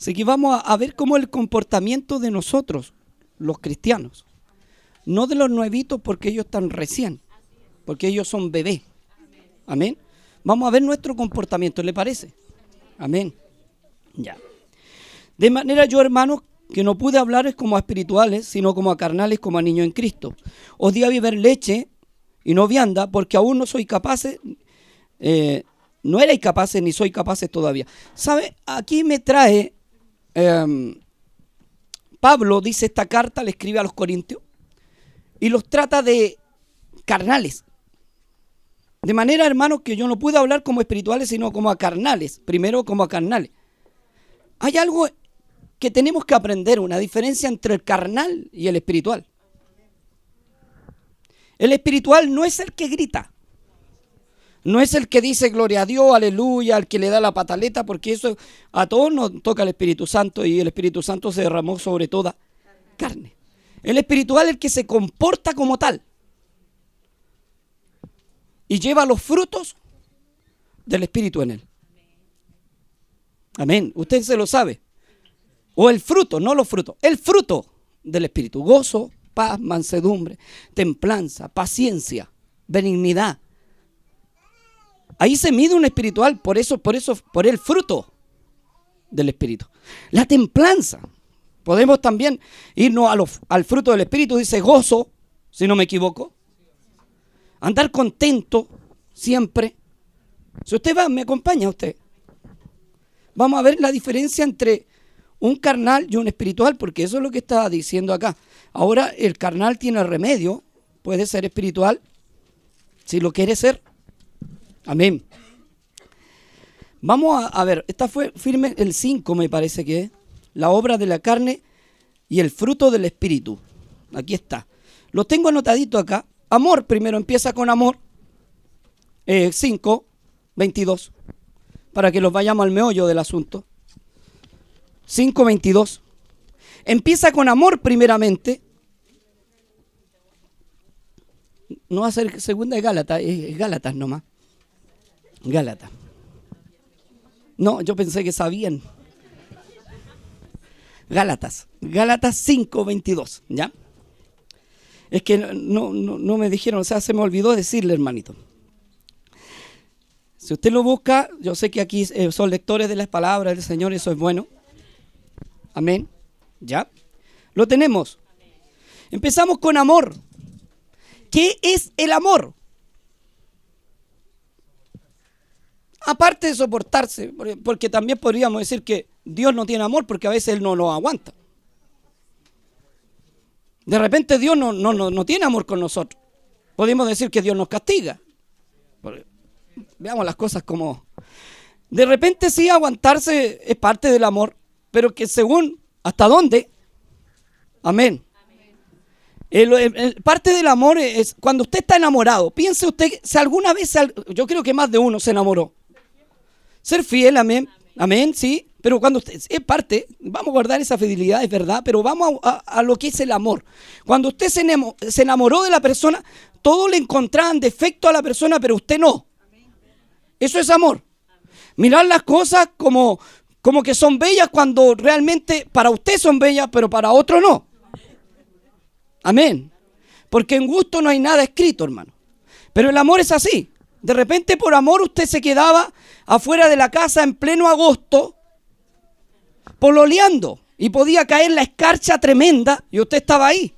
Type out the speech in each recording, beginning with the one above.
Así que vamos a, ver cómo el comportamiento de nosotros, los cristianos, no de los nuevitos porque ellos están recién, porque ellos son bebés. Amén. Vamos a ver nuestro comportamiento, ¿le parece? Amén. Ya. De manera yo, hermanos, que no pude hablar como a espirituales, sino como a carnales, como a niños en Cristo. Os di a beber leche y no vianda, porque aún no soy capaces, eh, no erais capaces ni soy capaces todavía. ¿Sabe? Aquí me trae, em, Pablo dice esta carta, le escribe a los corintios, y los trata de carnales. De manera, hermanos, que yo no puedo hablar como espirituales, sino como a carnales. Primero como a carnales. Hay algo que tenemos que aprender, una diferencia entre el carnal y el espiritual. El espiritual no es el que grita. No es el que dice gloria a Dios, aleluya, al que le da la pataleta, porque eso a todos nos toca el Espíritu Santo y el Espíritu Santo se derramó sobre toda carne. El espiritual es el que se comporta como tal y lleva los frutos del Espíritu en él. Amén. Usted se lo sabe. O el fruto, no los frutos, el fruto del Espíritu. Gozo, paz, mansedumbre, templanza, paciencia, benignidad. Ahí se mide un espiritual, por eso, por eso, por el fruto del Espíritu. La templanza. Podemos también irnos al fruto del Espíritu, dice gozo, si no me equivoco. Andar contento siempre. Si usted va, me acompaña usted. Vamos a ver la diferencia entre un carnal y un espiritual, porque eso es lo que está diciendo acá. Ahora el carnal tiene remedio, puede ser espiritual, si lo quiere ser. Amén. Vamos a, ver, esta fue firme el 5 me parece que es, la obra de la carne y el fruto del espíritu. Aquí está. Lo tengo anotadito acá. Amor, primero empieza con amor. 5, eh, 22. Para que los vayamos al meollo del asunto. 5, 22. Empieza con amor primeramente. No va a ser segunda de Gálatas, es Gálatas nomás. Gálatas. No, yo pensé que sabían. Gálatas. Gálatas 5, 22. ¿Ya? Es que no, no, me dijeron, o sea, se me olvidó decirle, hermanito. Si usted lo busca, yo sé que aquí eh, son lectores de las palabras del Señor, eso es bueno. Amén. ¿Ya? Lo tenemos. Empezamos con amor. ¿Qué es el amor? Aparte de soportarse, porque también podríamos decir que Dios no tiene amor porque a veces Él no lo aguanta. De repente Dios no, no, no, tiene amor con nosotros. Podemos decir que Dios nos castiga. Veamos las cosas como... De repente sí, aguantarse es parte del amor, pero que según hasta dónde. Amén. parte del amor es cuando usted está enamorado. Piense usted si alguna vez, yo creo que más de uno se enamoró. Ser fiel, amén. Amén, sí. Pero cuando usted es parte, vamos a guardar esa fidelidad, es verdad, pero vamos a, lo que es el amor. Cuando usted se, enamoró de la persona, todo le encontraban defecto a la persona, pero usted no. Eso es amor. Mirar las cosas como, como que son bellas cuando realmente para usted son bellas, pero para otro no. Amén. Porque en gusto no hay nada escrito, hermano. Pero el amor es así. De repente por amor usted se quedaba afuera de la casa en pleno agosto pololeando y podía caer la escarcha tremenda y usted estaba ahí.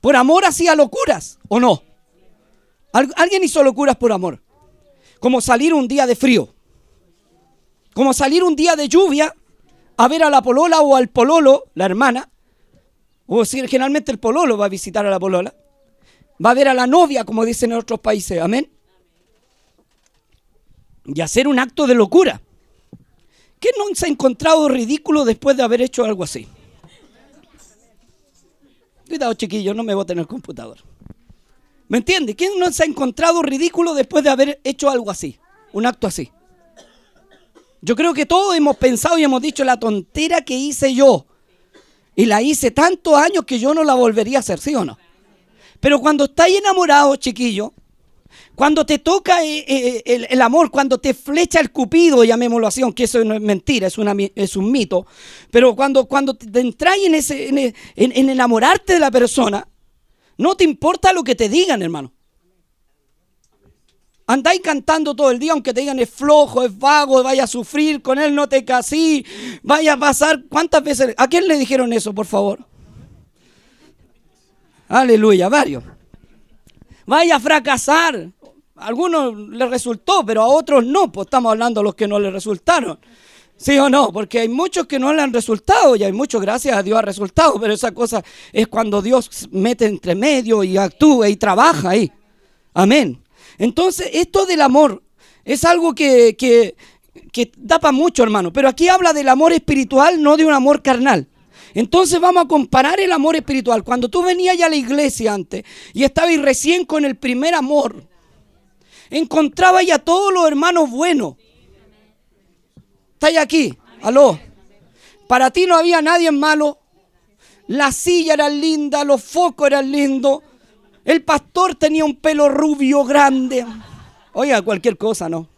Por amor hacía locuras, ¿o no? Alguien hizo locuras por amor. Como salir un día de frío. Como salir un día de lluvia a ver a la polola o al pololo, la hermana. O si generalmente el pololo va a visitar a la polola. Va a ver a la novia, como dicen en otros países. Amén. Y hacer un acto de locura. ¿Qué no se ha encontrado ridículo después de haber hecho algo así? Cuidado, chiquillo, no me voten en el computador. ¿Me entiende? ¿Quién no se ha encontrado ridículo después de haber hecho algo así? Un acto así. Yo creo que todos hemos pensado y hemos dicho la tontera que hice yo. Y la hice tantos años que yo no la volvería a hacer, ¿sí o no? Pero cuando estáis enamorados, chiquillo, Cuando te toca eh, eh, el, amor, cuando te flecha el cupido, llamémoslo así, aunque eso no es mentira, es, un mito, pero cuando, cuando te entras en, en enamorarte de la persona, no te importa lo que te digan, hermano. Andáis cantando todo el día, aunque te digan es flojo, es vago, vaya a sufrir, con él no te casí, vaya a pasar. ¿Cuántas veces? ¿A quién le dijeron eso, por favor? Aleluya, varios. Vaya a fracasar. Algunos les resultó, pero a otros no. Pues estamos hablando de los que no les resultaron. ¿Sí o no? Porque hay muchos que no le han resultado y hay muchos, gracias a Dios, ha resultado. Pero esa cosa es cuando Dios mete entre medio y actúa y trabaja ahí. Amén. Entonces, esto del amor es algo que, que, da para mucho, hermano. Pero aquí habla del amor espiritual, no de un amor carnal. Entonces vamos a comparar el amor espiritual. Cuando tú venías ya a la iglesia antes y estabas recién con el primer amor, encontrabas ya todos los hermanos buenos. ¿Estáis aquí? Aló. Para ti no había nadie malo. La silla era linda, los focos eran lindos, el pastor tenía un pelo rubio grande. Oiga, cualquier cosa, ¿no?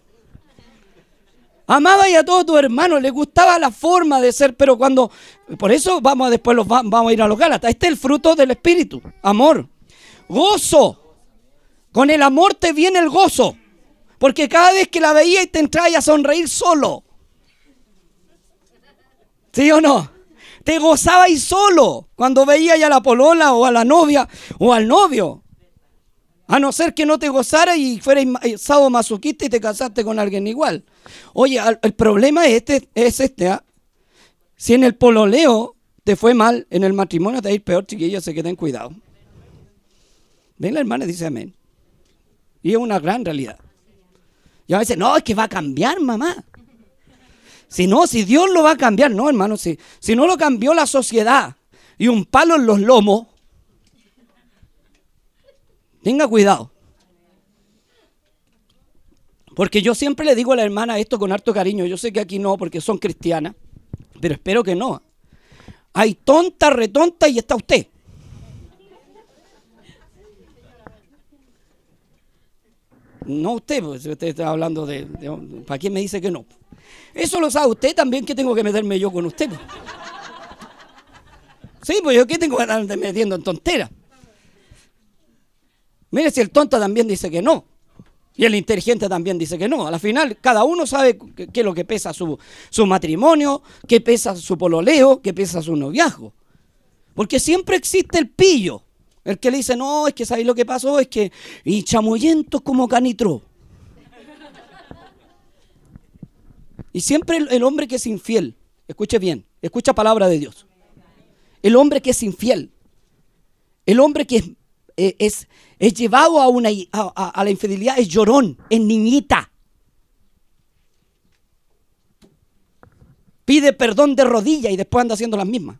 Amaba y a todos tus hermanos, le gustaba la forma de ser, pero cuando, por eso vamos a después los, vamos a ir a los Gálatas. Este es el fruto del Espíritu, amor, gozo. Con el amor te viene el gozo, porque cada vez que la veía y te entraba a sonreír solo. ¿Sí o no? Te gozabais solo cuando veía a la polola o a la novia o al novio. A no ser que no te gozara y fueras sábado masoquista y te casaste con alguien igual. Oye, el problema es este, es este ¿ah? Si en el pololeo te fue mal, en el matrimonio te va a ir peor, chiquillos, se queden cuidado. Ven la hermana dice amén. Y es una gran realidad. Y a veces, no, es que va a cambiar, mamá. Si no, si Dios lo va a cambiar, no, hermano, si, si no lo cambió la sociedad y un palo en los lomos, tenga cuidado. Porque yo siempre le digo a la hermana esto con harto cariño. Yo sé que aquí no, porque son cristianas, pero espero que no. Hay tonta, retonta y está usted. No usted, porque usted está hablando de, de ¿Para quién me dice que no? Eso lo sabe usted también que tengo que meterme yo con usted. Sí, pues yo qué tengo que estar metiendo en tonteras. Mire si el tonto también dice que no. Y el inteligente también dice que no. A la final, cada uno sabe qué es lo que pesa su, su matrimonio, qué pesa su pololeo, qué pesa su noviazgo. Porque siempre existe el pillo. El que le dice, no, es que sabéis lo que pasó, es que. Y chamuyento como canitro. Y siempre el, hombre que es infiel, escuche bien, escucha palabra de Dios. El hombre que es infiel, el hombre que es, eh, es, llevado a, una, a, la infidelidad es llorón, es niñita. Pide perdón de rodilla y después anda haciendo las mismas.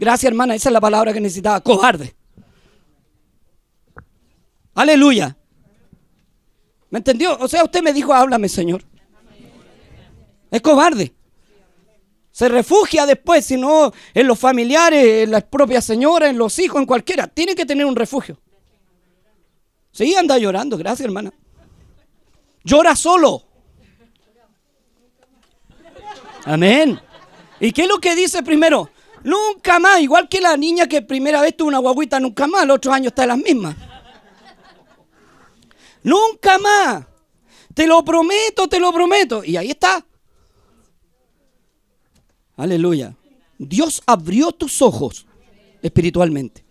Gracias, hermana, esa es la palabra que necesitaba. Cobarde. Aleluya. ¿Me entendió? O sea, usted me dijo, háblame, Señor. Es cobarde. Se refugia después, si no en los familiares, en las propias señoras, en los hijos, en cualquiera. Tiene que tener un refugio. Sí, anda llorando, gracias hermana. Llora solo. Amén. ¿Y qué es lo que dice primero? Nunca más, igual que la niña que primera vez tuvo una guaguita, nunca más, el otro año está en las mismas. Nunca más. Te lo prometo, te lo prometo. Y ahí está. Aleluya. Dios abrió tus ojos espiritualmente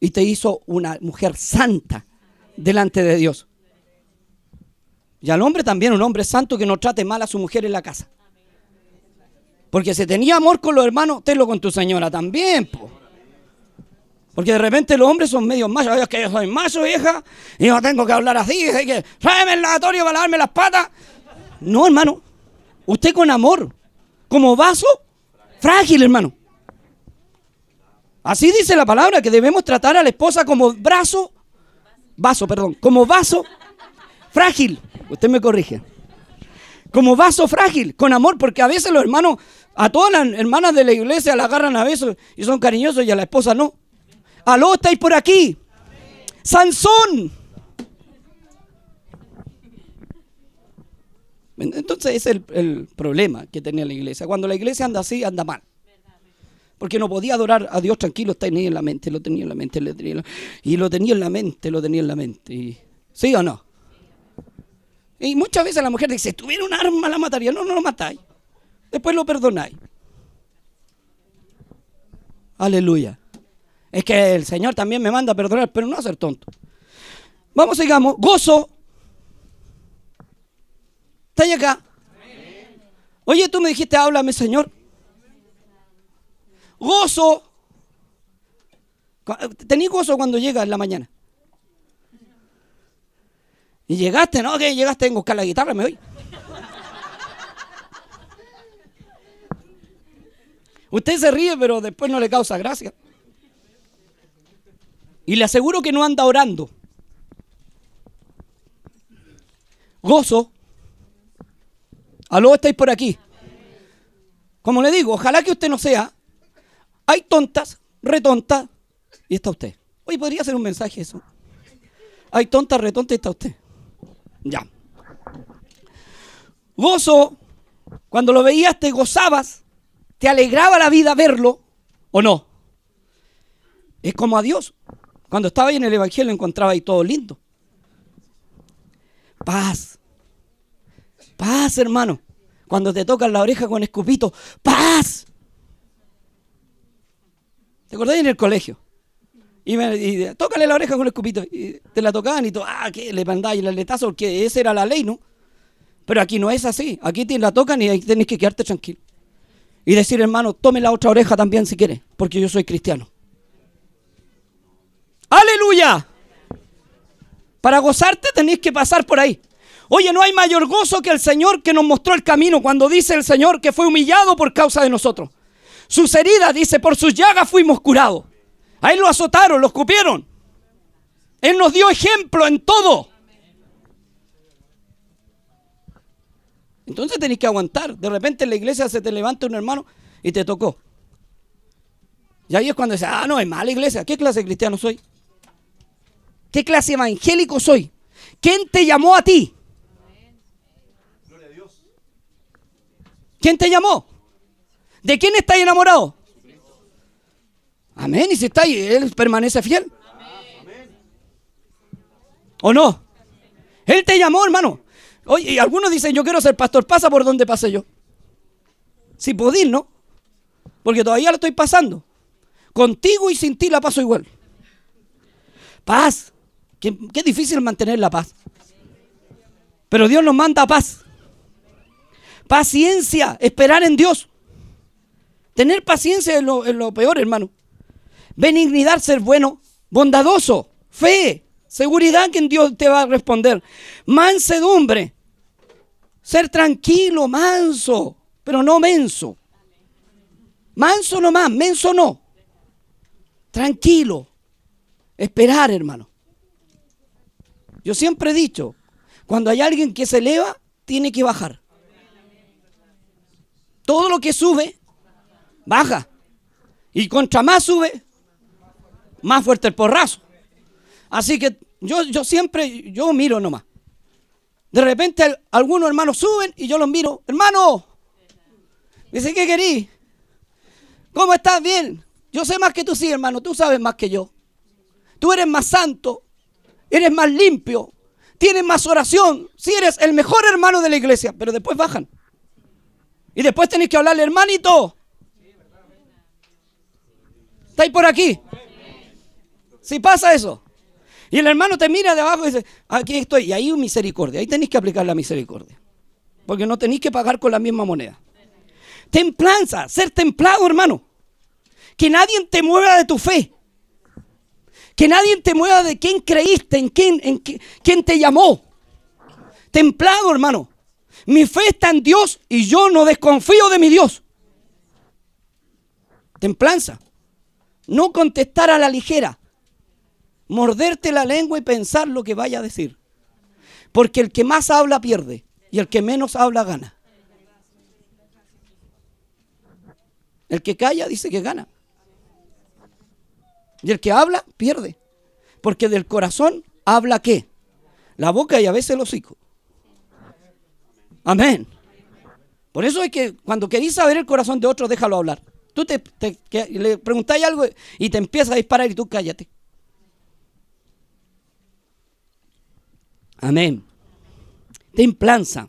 y te hizo una mujer santa delante de Dios. Y al hombre también, un hombre santo que no trate mal a su mujer en la casa. Porque si tenía amor con los hermanos, tenlo con tu señora también. Porque de repente los hombres son medio machos. Es que yo soy macho, hija, y yo tengo que hablar así. Hay que, el lavatorio para lavarme las patas. No, hermano. Usted con amor como vaso frágil, hermano. Así dice la palabra, que debemos tratar a la esposa como brazo, vaso, perdón, como vaso frágil. Usted me corrige como vaso frágil, con amor, porque a veces los hermanos, a todas las hermanas de la iglesia la agarran a besos y son cariñosos y a la esposa no. Aló, estáis por aquí. Sansón. Entonces ese es el, problema que tenía la iglesia. Cuando la iglesia anda así, anda mal. Porque no podía adorar a Dios tranquilo, tenía en la mente, lo tenía en la mente, lo tenía y lo tenía en la mente, lo tenía en la mente. ¿Sí o no? Y muchas veces la mujer dice, si tuviera un arma la mataría. No, no lo matáis. Después lo perdonáis. Aleluya. Es que el Señor también me manda a perdonar, pero no a ser tonto. Vamos, sigamos. Gozo. ¿Está ahí acá? Oye, tú me dijiste, háblame, Señor. Gozo. Tení gozo cuando llegas en la mañana. Y llegaste, ¿no? Que llegaste a buscar la guitarra, me voy. Usted se ríe, pero después no le causa gracia. Y le aseguro que no anda orando. Gozo. Aló, estáis por aquí. Como le digo, ojalá que usted no sea. Hay tontas, retontas, y está usted. Hoy podría ser un mensaje eso. Hay tontas, retontas, y está usted. Ya. Gozo, cuando lo veías te gozabas, te alegraba la vida verlo, ¿o no? Es como a Dios. Cuando estaba ahí en el Evangelio encontraba ahí todo lindo. Paz. Paz, hermano. Cuando te tocan la oreja con escupito, paz. ¿Te acordás en el colegio? Y, me, y tócale la oreja con el escupito. Y te la tocaban y tú, ah, que le mandáis el aletazo porque esa era la ley, ¿no? Pero aquí no es así. Aquí te la tocan y ahí tenés que quedarte tranquilo. Y decir, hermano, tome la otra oreja también si quiere, porque yo soy cristiano. ¡Aleluya! Para gozarte tenéis que pasar por ahí. Oye, no hay mayor gozo que el Señor que nos mostró el camino cuando dice el Señor que fue humillado por causa de nosotros. Sus heridas, dice, por sus llagas fuimos curados. A él lo azotaron, lo escupieron. Él nos dio ejemplo en todo. Entonces tenéis que aguantar. De repente en la iglesia se te levanta un hermano y te tocó. Y ahí es cuando dice, ah, no, es mala iglesia. ¿Qué clase de cristiano soy? ¿Qué clase evangélico soy? ¿Quién te llamó a ti? ¿Quién te llamó? ¿De quién estás enamorado? Amén. Y si está ahí, Él permanece fiel. ¿O no? Él te llamó, hermano. Oye, y algunos dicen, yo quiero ser pastor. Pasa por donde pase yo. Si podís, ¿no? Porque todavía lo estoy pasando. Contigo y sin ti la paso igual. Paz. Qué, difícil mantener la paz. Pero Dios nos manda paz. Paciencia, esperar en Dios. Tener paciencia es lo peor, hermano. Benignidad, ser bueno, bondadoso, fe, seguridad que en Dios te va a responder. Mansedumbre, ser tranquilo, manso, pero no menso. Manso no más, menso no. Tranquilo, esperar, hermano. Yo siempre he dicho, cuando hay alguien que se eleva, tiene que bajar. Todo lo que sube, baja. Y contra más sube, más fuerte el porrazo. Así que yo, yo siempre, yo miro nomás. De repente algunos hermanos suben y yo los miro. Hermano, dice, ¿qué querís? ¿Cómo estás? Bien. Yo sé más que tú, sí, hermano. Tú sabes más que yo. Tú eres más santo. Eres más limpio. Tienes más oración. Sí, eres el mejor hermano de la iglesia. Pero después bajan. Y después tenéis que hablarle, hermanito. ¿Estáis por aquí? Si pasa eso. Y el hermano te mira de abajo y dice, aquí estoy. Y ahí misericordia. Ahí tenéis que aplicar la misericordia. Porque no tenéis que pagar con la misma moneda. Templanza, ser templado, hermano. Que nadie te mueva de tu fe. Que nadie te mueva de quién creíste, en quién, en quién, quién te llamó. Templado, hermano. Mi fe está en Dios y yo no desconfío de mi Dios. Templanza. No contestar a la ligera. Morderte la lengua y pensar lo que vaya a decir. Porque el que más habla pierde y el que menos habla gana. El que calla dice que gana. Y el que habla pierde. Porque del corazón habla qué? La boca y a veces el hocico. Amén. Por eso es que cuando queréis saber el corazón de otro, déjalo hablar. Tú te, le preguntáis algo y te empieza a disparar y tú cállate. Amén. Templanza.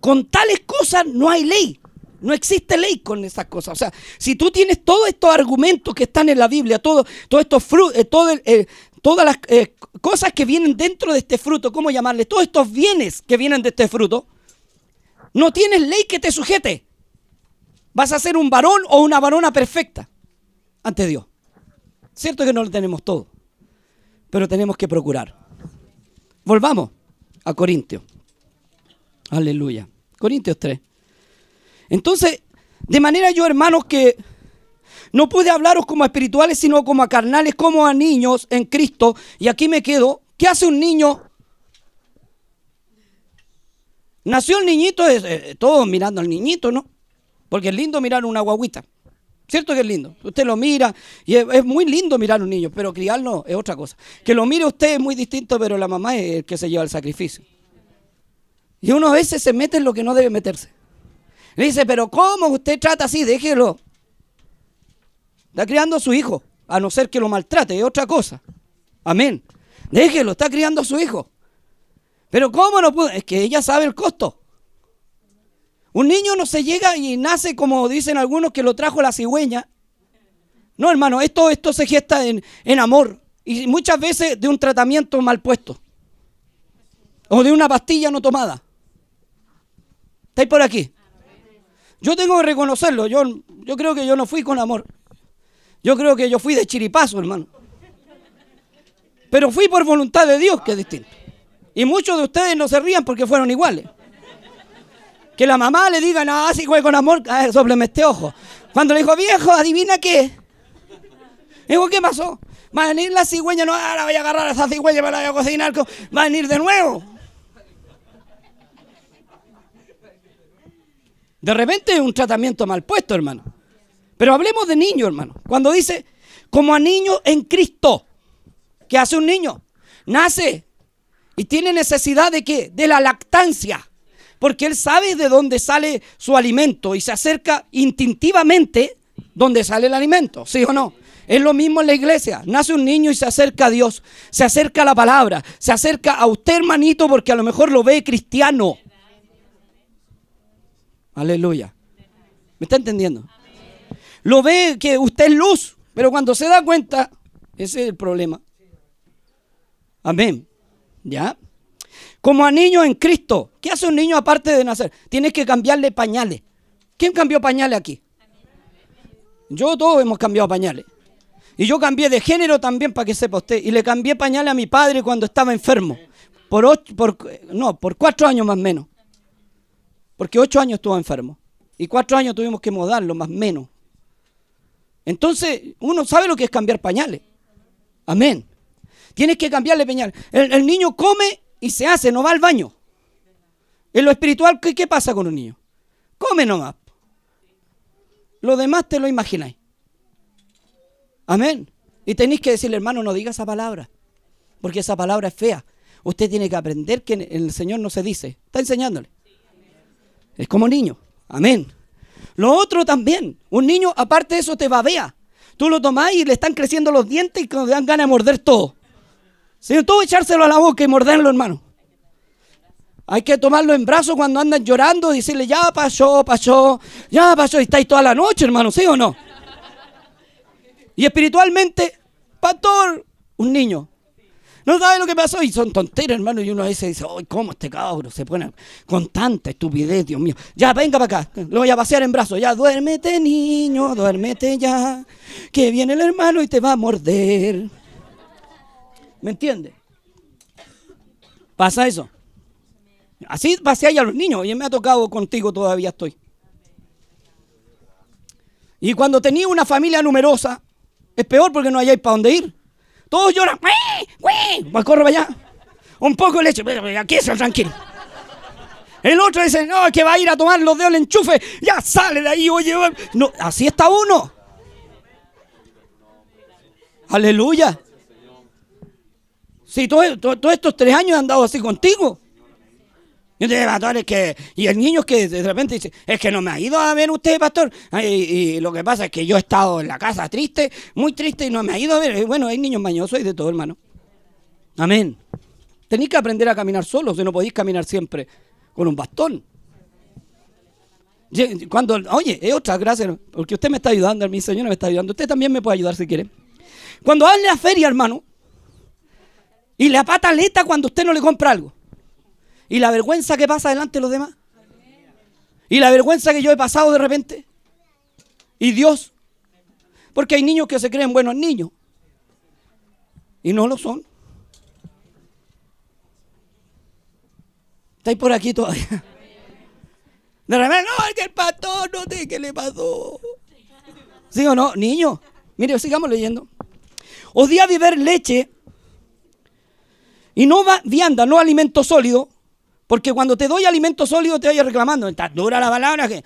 Con tales cosas no hay ley. No existe ley con esas cosas. O sea, si tú tienes todos estos argumentos que están en la Biblia, todo, todos estos frutos, eh, todo eh, todas las eh, cosas que vienen dentro de este fruto, ¿cómo llamarle? Todos estos bienes que vienen de este fruto, no tienes ley que te sujete. Vas a ser un varón o una varona perfecta ante Dios. Cierto que no lo tenemos todo, pero tenemos que procurar. Volvamos a Corintios. Aleluya. Corintios 3. Entonces, de manera yo, hermanos, que no pude hablaros como a espirituales, sino como a carnales, como a niños en Cristo. Y aquí me quedo. ¿Qué hace un niño? Nació el niñito, eh, todos mirando al niñito, ¿no? Porque es lindo mirar una guaguita. ¿Cierto que es lindo? Usted lo mira y es, muy lindo mirar a un niño, pero criarlo es otra cosa. Que lo mire usted es muy distinto, pero la mamá es el que se lleva el sacrificio. Y uno a veces se mete en lo que no debe meterse. Le dice, pero ¿cómo usted trata así? Déjelo. Está criando a su hijo, a no ser que lo maltrate, es otra cosa. Amén. Déjelo, está criando a su hijo. Pero ¿cómo no puede? Es que ella sabe el costo. Un niño no se llega y nace como dicen algunos que lo trajo la cigüeña. No, hermano, esto, esto se gesta en, en amor y muchas veces de un tratamiento mal puesto o de una pastilla no tomada. ¿Estáis por aquí? Yo tengo que reconocerlo. Yo, yo creo que yo no fui con amor. Yo creo que yo fui de chiripazo, hermano. Pero fui por voluntad de Dios, que es distinto. Y muchos de ustedes no se rían porque fueron iguales. Que la mamá le diga, no, si fue con amor, a ver, sopleme este ojo. Cuando le dijo, viejo, adivina qué. Dijo, ¿qué pasó? Va a venir la cigüeña, no, ahora voy a agarrar a esa cigüeña me la voy a cocinar. Va a venir de nuevo. De repente es un tratamiento mal puesto, hermano. Pero hablemos de niño, hermano. Cuando dice, como a niño en Cristo. ¿Qué hace un niño? Nace y tiene necesidad de qué? De la lactancia. Porque él sabe de dónde sale su alimento y se acerca instintivamente donde sale el alimento, ¿sí o no? Es lo mismo en la iglesia. Nace un niño y se acerca a Dios, se acerca a la palabra, se acerca a usted, hermanito, porque a lo mejor lo ve cristiano. Aleluya. ¿Me está entendiendo? Lo ve que usted es luz, pero cuando se da cuenta, ese es el problema. Amén. ¿Ya? Como a niños en Cristo. ¿Qué hace un niño aparte de nacer? Tienes que cambiarle pañales. ¿Quién cambió pañales aquí? Yo todos hemos cambiado pañales. Y yo cambié de género también para que sepa usted. Y le cambié pañales a mi padre cuando estaba enfermo. Por, ocho, por no, por cuatro años más o menos. Porque ocho años estuvo enfermo. Y cuatro años tuvimos que mudarlo, más o menos. Entonces, uno sabe lo que es cambiar pañales. Amén. Tienes que cambiarle pañales. El, niño come y se hace, no va al baño. En lo espiritual, ¿qué, ¿qué, pasa con un niño? Come nomás. Lo demás te lo imagináis. Amén. Y tenéis que decirle, hermano, no diga esa palabra. Porque esa palabra es fea. Usted tiene que aprender que el Señor no se dice. Está enseñándole. Es como niño. Amén. Lo otro también. Un niño, aparte de eso, te babea. Tú lo tomás y le están creciendo los dientes y te dan ganas de morder todo. Si tú echárselo a la boca y morderlo, hermano. Hay que tomarlo en brazos cuando andan llorando y decirle, ya pasó, pasó, ya pasó. Y estáis toda la noche, hermano, ¿sí o no? Y espiritualmente, pastor, un niño. No sabe lo que pasó y son tonteras, hermano. Y uno a veces dice, ¡ay, cómo este cabro se pone con tanta estupidez, Dios mío! Ya, venga para acá, lo voy a pasear en brazos. Ya, duérmete, niño, duérmete ya. Que viene el hermano y te va a morder. ¿Me entiende? Pasa eso. Así paseáis a los niños. Y me ha tocado contigo, todavía estoy. Y cuando tenía una familia numerosa, es peor porque no hayáis para dónde ir. Todos lloran. ¡Güey! corre para allá. Un poco de leche. Aquí es tranquilo. El otro dice, no, que va a ir a tomar los dedos del enchufe. Ya sale de ahí, oye. No, así está uno. Aleluya. Si todos estos tres años han andado así contigo. Y es que, y el niño que de repente dice, es que no me ha ido a ver usted, pastor. Y, lo que pasa es que yo he estado en la casa triste, muy triste, y no me ha ido a ver. Bueno, hay niños mañosos y de todo, hermano. Amén. Tenéis que aprender a caminar solos, si no podéis caminar siempre con un bastón. Cuando, oye, es otra, gracias, porque usted me está ayudando, mi señora me está ayudando. Usted también me puede ayudar si quiere. Cuando va a feria, hermano, y le apata aleta cuando usted no le compra algo. Y la vergüenza que pasa delante de los demás. Y la vergüenza que yo he pasado de repente. Y Dios. Porque hay niños que se creen buenos niños. Y no lo son. ¿Estáis por aquí todavía? De repente, no, es que el pastor no sé qué le pasó. ¿Sí o no? Niño, mire, sigamos leyendo. Os di a beber leche y no va, vianda, no alimento sólido, porque cuando te doy alimento sólido te vayas reclamando. Está dura la palabra que,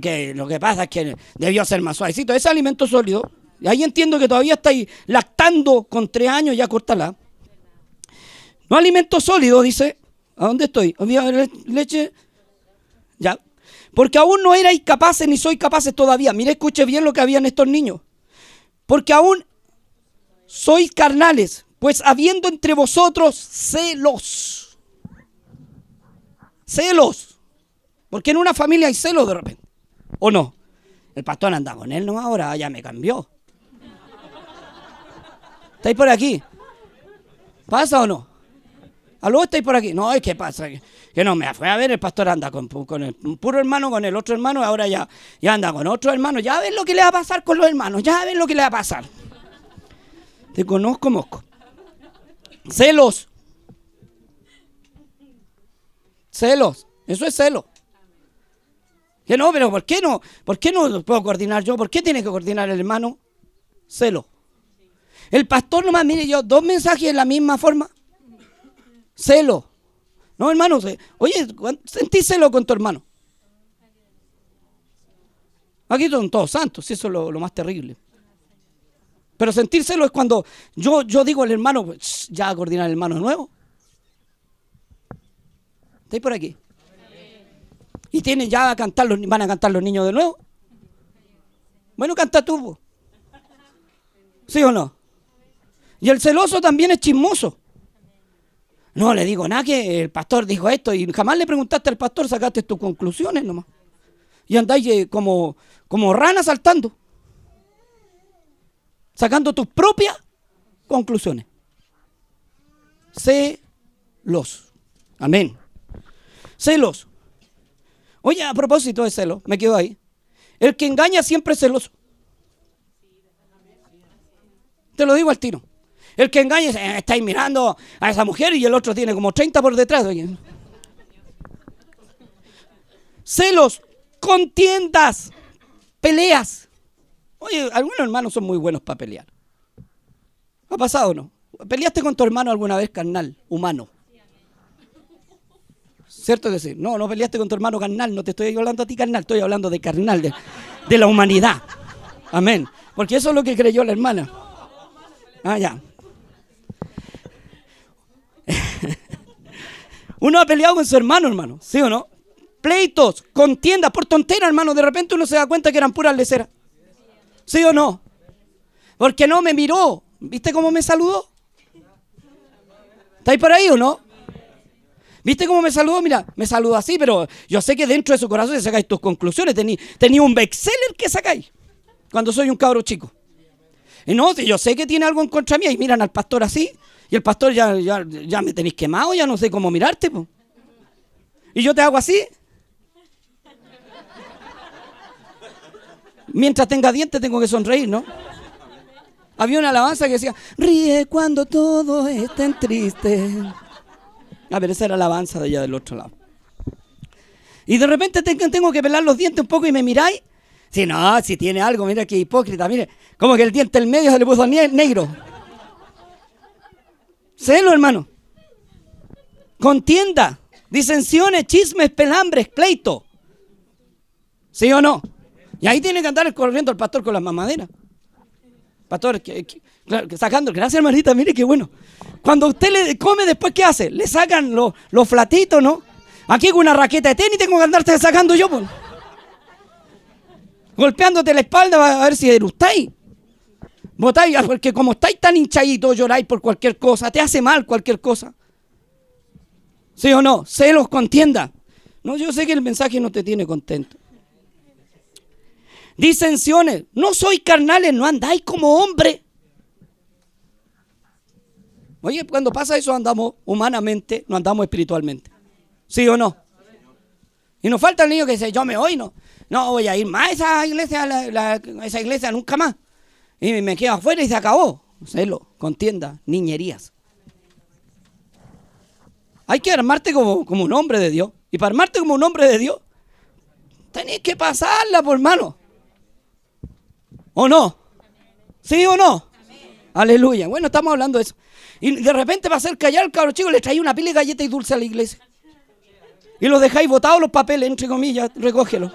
que, lo que pasa es que debió ser más suavecito. Ese alimento sólido, ahí entiendo que todavía estáis lactando con tres años, ya córtala. No alimento sólido, dice. ¿A dónde estoy? ¿Había leche? Ya. Porque aún no erais capaces ni sois capaces todavía. Mire, escuche bien lo que habían estos niños. Porque aún sois carnales, pues habiendo entre vosotros celos Celos. Porque en una familia hay celos de repente. ¿O no? El pastor anda con él, no ahora, ya me cambió. ¿Estáis por aquí? ¿Pasa o no? ¿Aló estáis por aquí? No, es que pasa. Que, no, me fue a ver, el pastor anda con, el puro hermano, con el otro hermano, ahora ya, ya anda con otro hermano. Ya ven lo que le va a pasar con los hermanos, ya ven lo que le va a pasar. Te conozco, mosco. Celos. Celos. Eso es celo. Que no, pero ¿por qué no? ¿Por qué no puedo coordinar yo? ¿Por qué tiene que coordinar el hermano? Celo. El pastor nomás, mire yo, dos mensajes en la misma forma. Celo. No, hermano, oye, sentí celo con tu hermano. Aquí son todos santos, eso es lo, más terrible. Pero sentir celo es cuando yo, yo digo al hermano, pues, ya coordinar el hermano nuevo. ¿Estáis por aquí? Y tienen ya a cantar los, van a cantar los niños de nuevo. Bueno, canta tú. ¿Sí o no? Y el celoso también es chismoso. No le digo nada que el pastor dijo esto y jamás le preguntaste al pastor, sacaste tus conclusiones nomás. Y andáis eh, como, como rana saltando. Sacando tus propias conclusiones. Celos. Amén. Celos. Oye, a propósito de celos, me quedo ahí. El que engaña siempre es celoso. Te lo digo al tiro. El que engaña, eh, estáis mirando a esa mujer y el otro tiene como 30 por detrás. Celos, contiendas, peleas. Oye, algunos hermanos son muy buenos para pelear. ¿Ha pasado o no? ¿Peleaste con tu hermano alguna vez, carnal, humano? ¿Cierto que? No, no peleaste con tu hermano carnal, no te estoy hablando a ti carnal, estoy hablando de carnal, de, la humanidad. Amén. Porque eso es lo que creyó la hermana. Ah, ya. Uno ha peleado con su hermano, hermano, ¿sí o no? Pleitos, contiendas, por tontera, hermano. De repente uno se da cuenta que eran puras leceras. ¿Sí o no? Porque no me miró. ¿Viste cómo me saludó? ¿Estáis por ahí o no? ¿Viste cómo me saludó? Mira, me saludó así, pero yo sé que dentro de su corazón sacáis tus conclusiones. Tenía un bestseller que sacáis cuando soy un cabro chico. Y no, yo sé que tiene algo en contra mía y miran al pastor así. Y el pastor ya, ya, me tenéis quemado, ya no sé cómo mirarte. Y yo te hago así. Mientras tenga dientes tengo que sonreír, ¿no? Había una alabanza que decía, ríe cuando todo estén triste. A ver, esa era la alabanza de allá del otro lado. Y de repente tengo que pelar los dientes un poco y me miráis. Si no, si tiene algo, mira qué hipócrita, mire, como que el diente en medio se le puso negro. Celo, hermano. Contienda, disensiones, chismes, pelambres, pleito. ¿Sí o no? Y ahí tiene que andar corriendo el pastor con las mamaderas. Pastor, sacando, gracias hermanita, mire qué bueno. Cuando usted le come después, ¿qué hace? Le sacan los, los flatitos, ¿no? Aquí con una raqueta de tenis tengo que andarte sacando yo. Golpeándote la espalda a ver si derustáis. Votáis, porque como estáis tan hinchaditos, lloráis por cualquier cosa, te hace mal cualquier cosa. ¿Sí o no? Celos, contienda. No, yo sé que el mensaje no te tiene contento. Disensiones. No soy carnales, no andáis como hombre. Oye, cuando pasa eso andamos humanamente, no andamos espiritualmente. ¿Sí o no? Y nos falta el niño que dice, yo me voy, no, no voy a ir más a esa iglesia, a esa iglesia nunca más. Y me quedo afuera y se acabó. Celo, contienda, niñerías. Hay que armarte como, como un hombre de Dios. Y para armarte como un hombre de Dios, tenés que pasarla, por hermano. ¿O no? ¿Sí o no? Aleluya. Bueno, estamos hablando de eso. Y de repente va a ser callar al cabro chico, le trae una pila de galleta y dulce a la iglesia. Y lo dejáis botados los papeles, entre comillas, recógelo.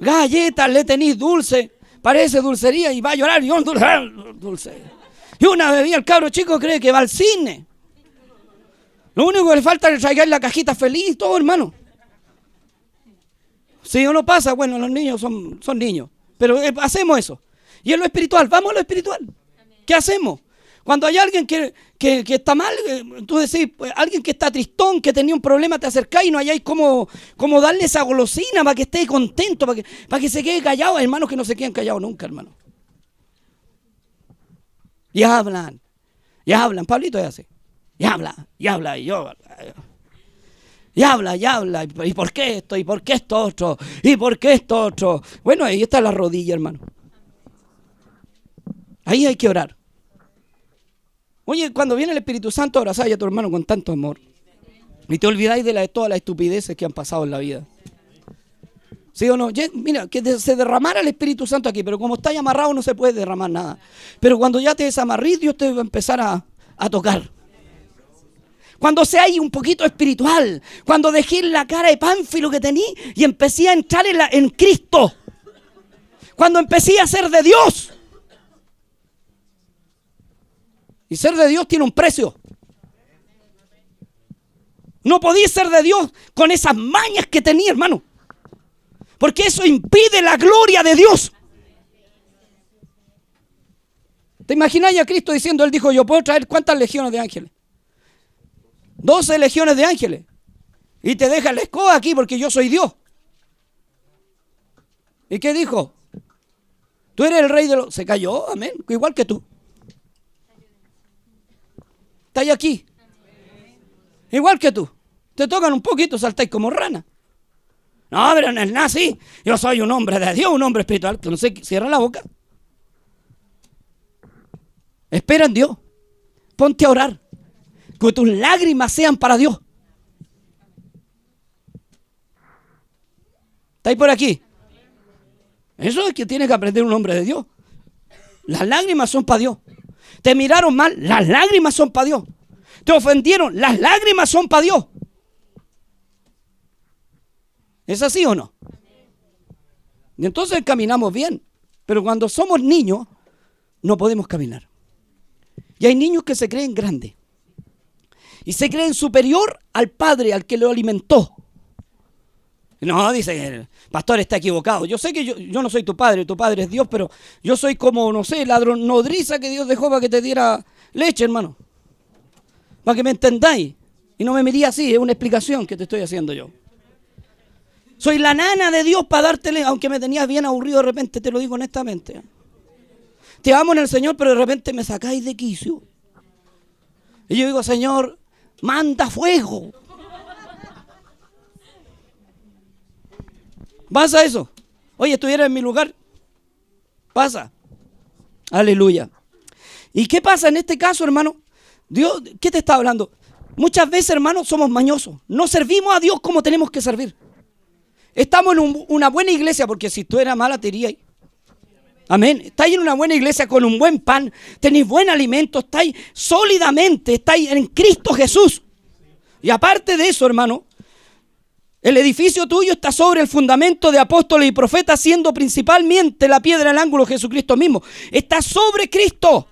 Galletas, le tenéis dulce, parece dulcería y va a llorar y dulce, dulce. Y una vez el cabro chico cree que va al cine. Lo único que le falta es traigar la cajita feliz, todo hermano. Si no pasa, bueno, los niños son, son niños. Pero eh, hacemos eso. Y en lo espiritual, vamos a lo espiritual. ¿Qué hacemos? Cuando hay alguien que, está mal, eh, tú decís, pues, alguien que está tristón, que tenía un problema, te acercáis y no hayáis cómo, cómo darle esa golosina para que esté contento, para que, para que se quede callado. Hermanos que no se quedan callados nunca, hermano. Y hablan, y hablan. Pablito ya hace. Y habla, y habla, y yo. Y habla, y habla. ¿Y por qué esto? ¿Y por qué esto otro? ¿Y por qué esto otro? Bueno, ahí está la rodilla, hermano. Ahí hay que orar. Oye, cuando viene el Espíritu Santo, abrazáis a tu hermano con tanto amor. Y te olvidáis de, todas las estupideces que han pasado en la vida. ¿Sí o no? Mira, que se derramara el Espíritu Santo aquí, pero como está amarrado no se puede derramar nada. Pero cuando ya te desamarrís, Dios te va a empezar a, tocar. Cuando seáis un poquito espiritual, cuando dejéis la cara de pánfilo que tení y empecé a entrar en, Cristo. Cuando empecé a ser de Dios. Y ser de Dios tiene un precio. No podía ser de Dios con esas mañas que tenía, hermano. Porque eso impide la gloria de Dios. ¿Te imagináis a Cristo diciendo, Él dijo, yo puedo traer cuántas legiones de ángeles? Doce legiones de ángeles. Y te deja la escoba aquí porque yo soy Dios. ¿Y qué dijo? Tú eres el rey de los... Se cayó, amén, igual que tú estáis aquí. Igual que tú. Te tocan un poquito, saltáis como rana. No, pero no es así. Yo soy un hombre de Dios, un hombre espiritual. Se cierra la boca. Espera en Dios. Ponte a orar. Que tus lágrimas sean para Dios. ¿Estáis por aquí? Eso es que tiene que aprender un hombre de Dios. Las lágrimas son para Dios. Te miraron mal, las lágrimas son para Dios. Te ofendieron, las lágrimas son para Dios. ¿Es así o no? Y entonces caminamos bien. Pero cuando somos niños, no podemos caminar. Y hay niños que se creen grandes. Y se creen superior al padre, al que lo alimentó. No, dice, el pastor está equivocado. Yo sé que yo, no soy tu padre, tu padre es Dios, pero yo soy como, no sé, la nodriza que Dios dejó para que te diera leche, hermano. Para que me entendáis. Y no me mirí así, es una explicación que te estoy haciendo yo. Soy la nana de Dios para dártele, aunque me tenías bien aburrido de repente, te lo digo honestamente. Te amo en el Señor, pero de repente me sacáis de quicio. Y yo digo, Señor, manda fuego. ¿Pasa eso? Oye, estuviera en mi lugar. Pasa. Aleluya. ¿Y qué pasa en este caso, hermano? Dios, ¿qué te está hablando? Muchas veces, hermano, somos mañosos. No servimos a Dios como tenemos que servir. Estamos en una buena iglesia, porque si tú eras mala, te irías. Amén. Estáis en una buena iglesia con un buen pan, tenéis buen alimento, estáis sólidamente, estáis en Cristo Jesús. Y aparte de eso, hermano, el edificio tuyo está sobre el fundamento de apóstoles y profetas, siendo principalmente la piedra del ángulo Jesucristo mismo. Está sobre Cristo.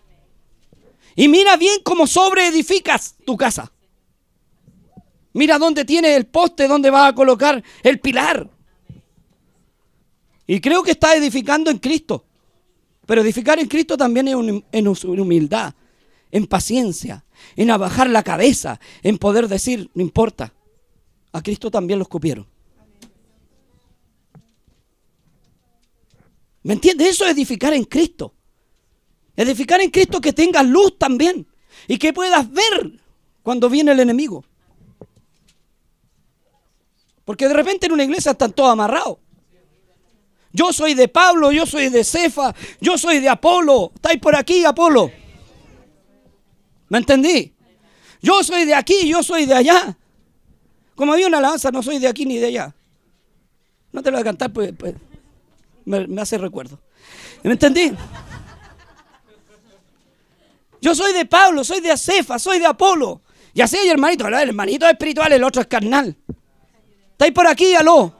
Y mira bien cómo sobre edificas tu casa. Mira dónde tiene el poste, dónde va a colocar el pilar. Y creo que está edificando en Cristo. Pero edificar en Cristo también es en humildad, en paciencia, en abajar la cabeza, en poder decir, no importa, a Cristo también lo escupieron. ¿Me entiendes? Eso es edificar en Cristo. Edificar en Cristo que tengas luz también y que puedas ver cuando viene el enemigo. Porque de repente en una iglesia están todos amarrados. Yo soy de Pablo, yo soy de Cefa, yo soy de Apolo. ¿Estáis por aquí, Apolo? ¿Me entendí? Yo soy de aquí, yo soy de allá. Como había una lanza, no soy de aquí ni de allá. No te lo voy a cantar, pues, pues me, hace recuerdo. ¿Me entendí? Yo soy de Pablo, soy de Cefa, soy de Apolo. Y así hay hermanito, el hermanito es espiritual, el otro es carnal. ¿Estáis por aquí, aló?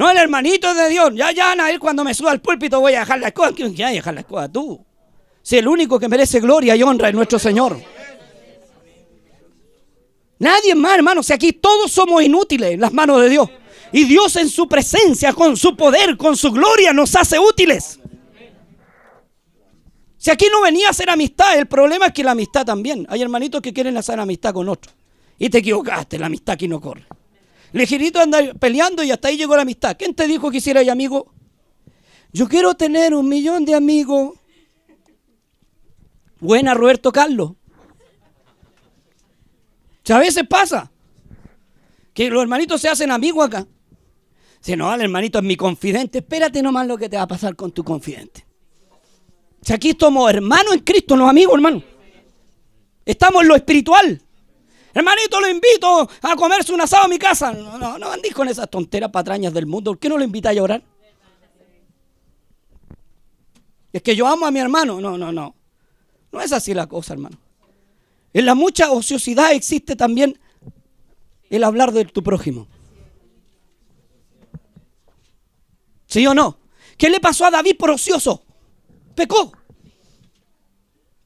No, el hermanito de Dios. Ya, ya, a él cuando me suba al púlpito voy a dejar la escoba. ¿Quién quiere dejar la escoba? Tú. Si el único que merece gloria y honra es nuestro Señor. Nadie más, hermano. Si aquí todos somos inútiles en las manos de Dios. Y Dios en su presencia, con su poder, con su gloria, nos hace útiles. Si aquí no venía a hacer amistad, el problema es que la amistad también. Hay hermanitos que quieren hacer amistad con otros. Y te equivocaste, la amistad aquí no corre. Ligerito anda peleando y hasta ahí llegó la amistad. ¿Quién te dijo que hiciera amigo? Yo quiero tener un millón de amigos. Buena, Roberto Carlos. a veces pasa que los hermanitos se hacen amigos acá. Si no, el hermanito es mi confidente. Espérate nomás lo que te va a pasar con tu confidente. Si aquí somos hermanos en Cristo, los amigos, hermano. Estamos en lo espiritual. Hermanito, lo invito a comerse un asado a mi casa. No, no, no andís con esas tonteras patrañas del mundo. ¿Por qué no lo invitáis a orar? Es que yo amo a mi hermano. No, no, no. No es así la cosa, hermano. En la mucha ociosidad existe también el hablar de tu prójimo. ¿Sí o no? ¿Qué le pasó a David por ocioso? Pecó.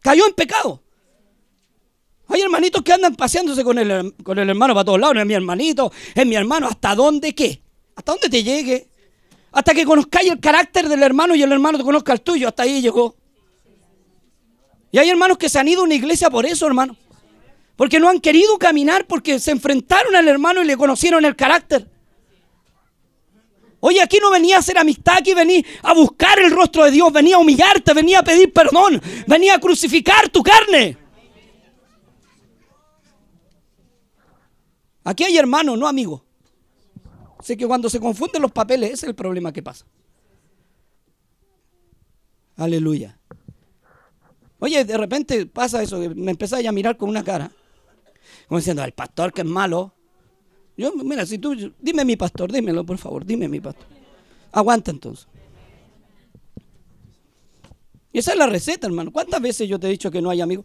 Cayó en pecado. Hay hermanitos que andan paseándose con el, con el hermano para todos lados. es mi hermanito, es mi hermano. ¿Hasta dónde qué? ¿Hasta dónde te llegue? Hasta que conozcáis el carácter del hermano y el hermano te conozca el tuyo. Hasta ahí llegó. Y hay hermanos que se han ido a una iglesia por eso, hermano. Porque no han querido caminar, porque se enfrentaron al hermano y le conocieron el carácter. Oye, aquí no venía a hacer amistad, aquí venía a buscar el rostro de Dios, venía a humillarte, venía a pedir perdón, venía a crucificar tu carne. Aquí hay hermanos, no amigos. Sé que cuando se confunden los papeles, ese es el problema que pasa. Aleluya. Oye, de repente pasa eso, me empezáis a mirar con una cara, como diciendo, el pastor que es malo. Yo, mira, si tú, dime mi pastor, dímelo por favor, dime mi pastor. Aguanta entonces. Y esa es la receta, hermano. ¿Cuántas veces yo te he dicho que no hay amigos?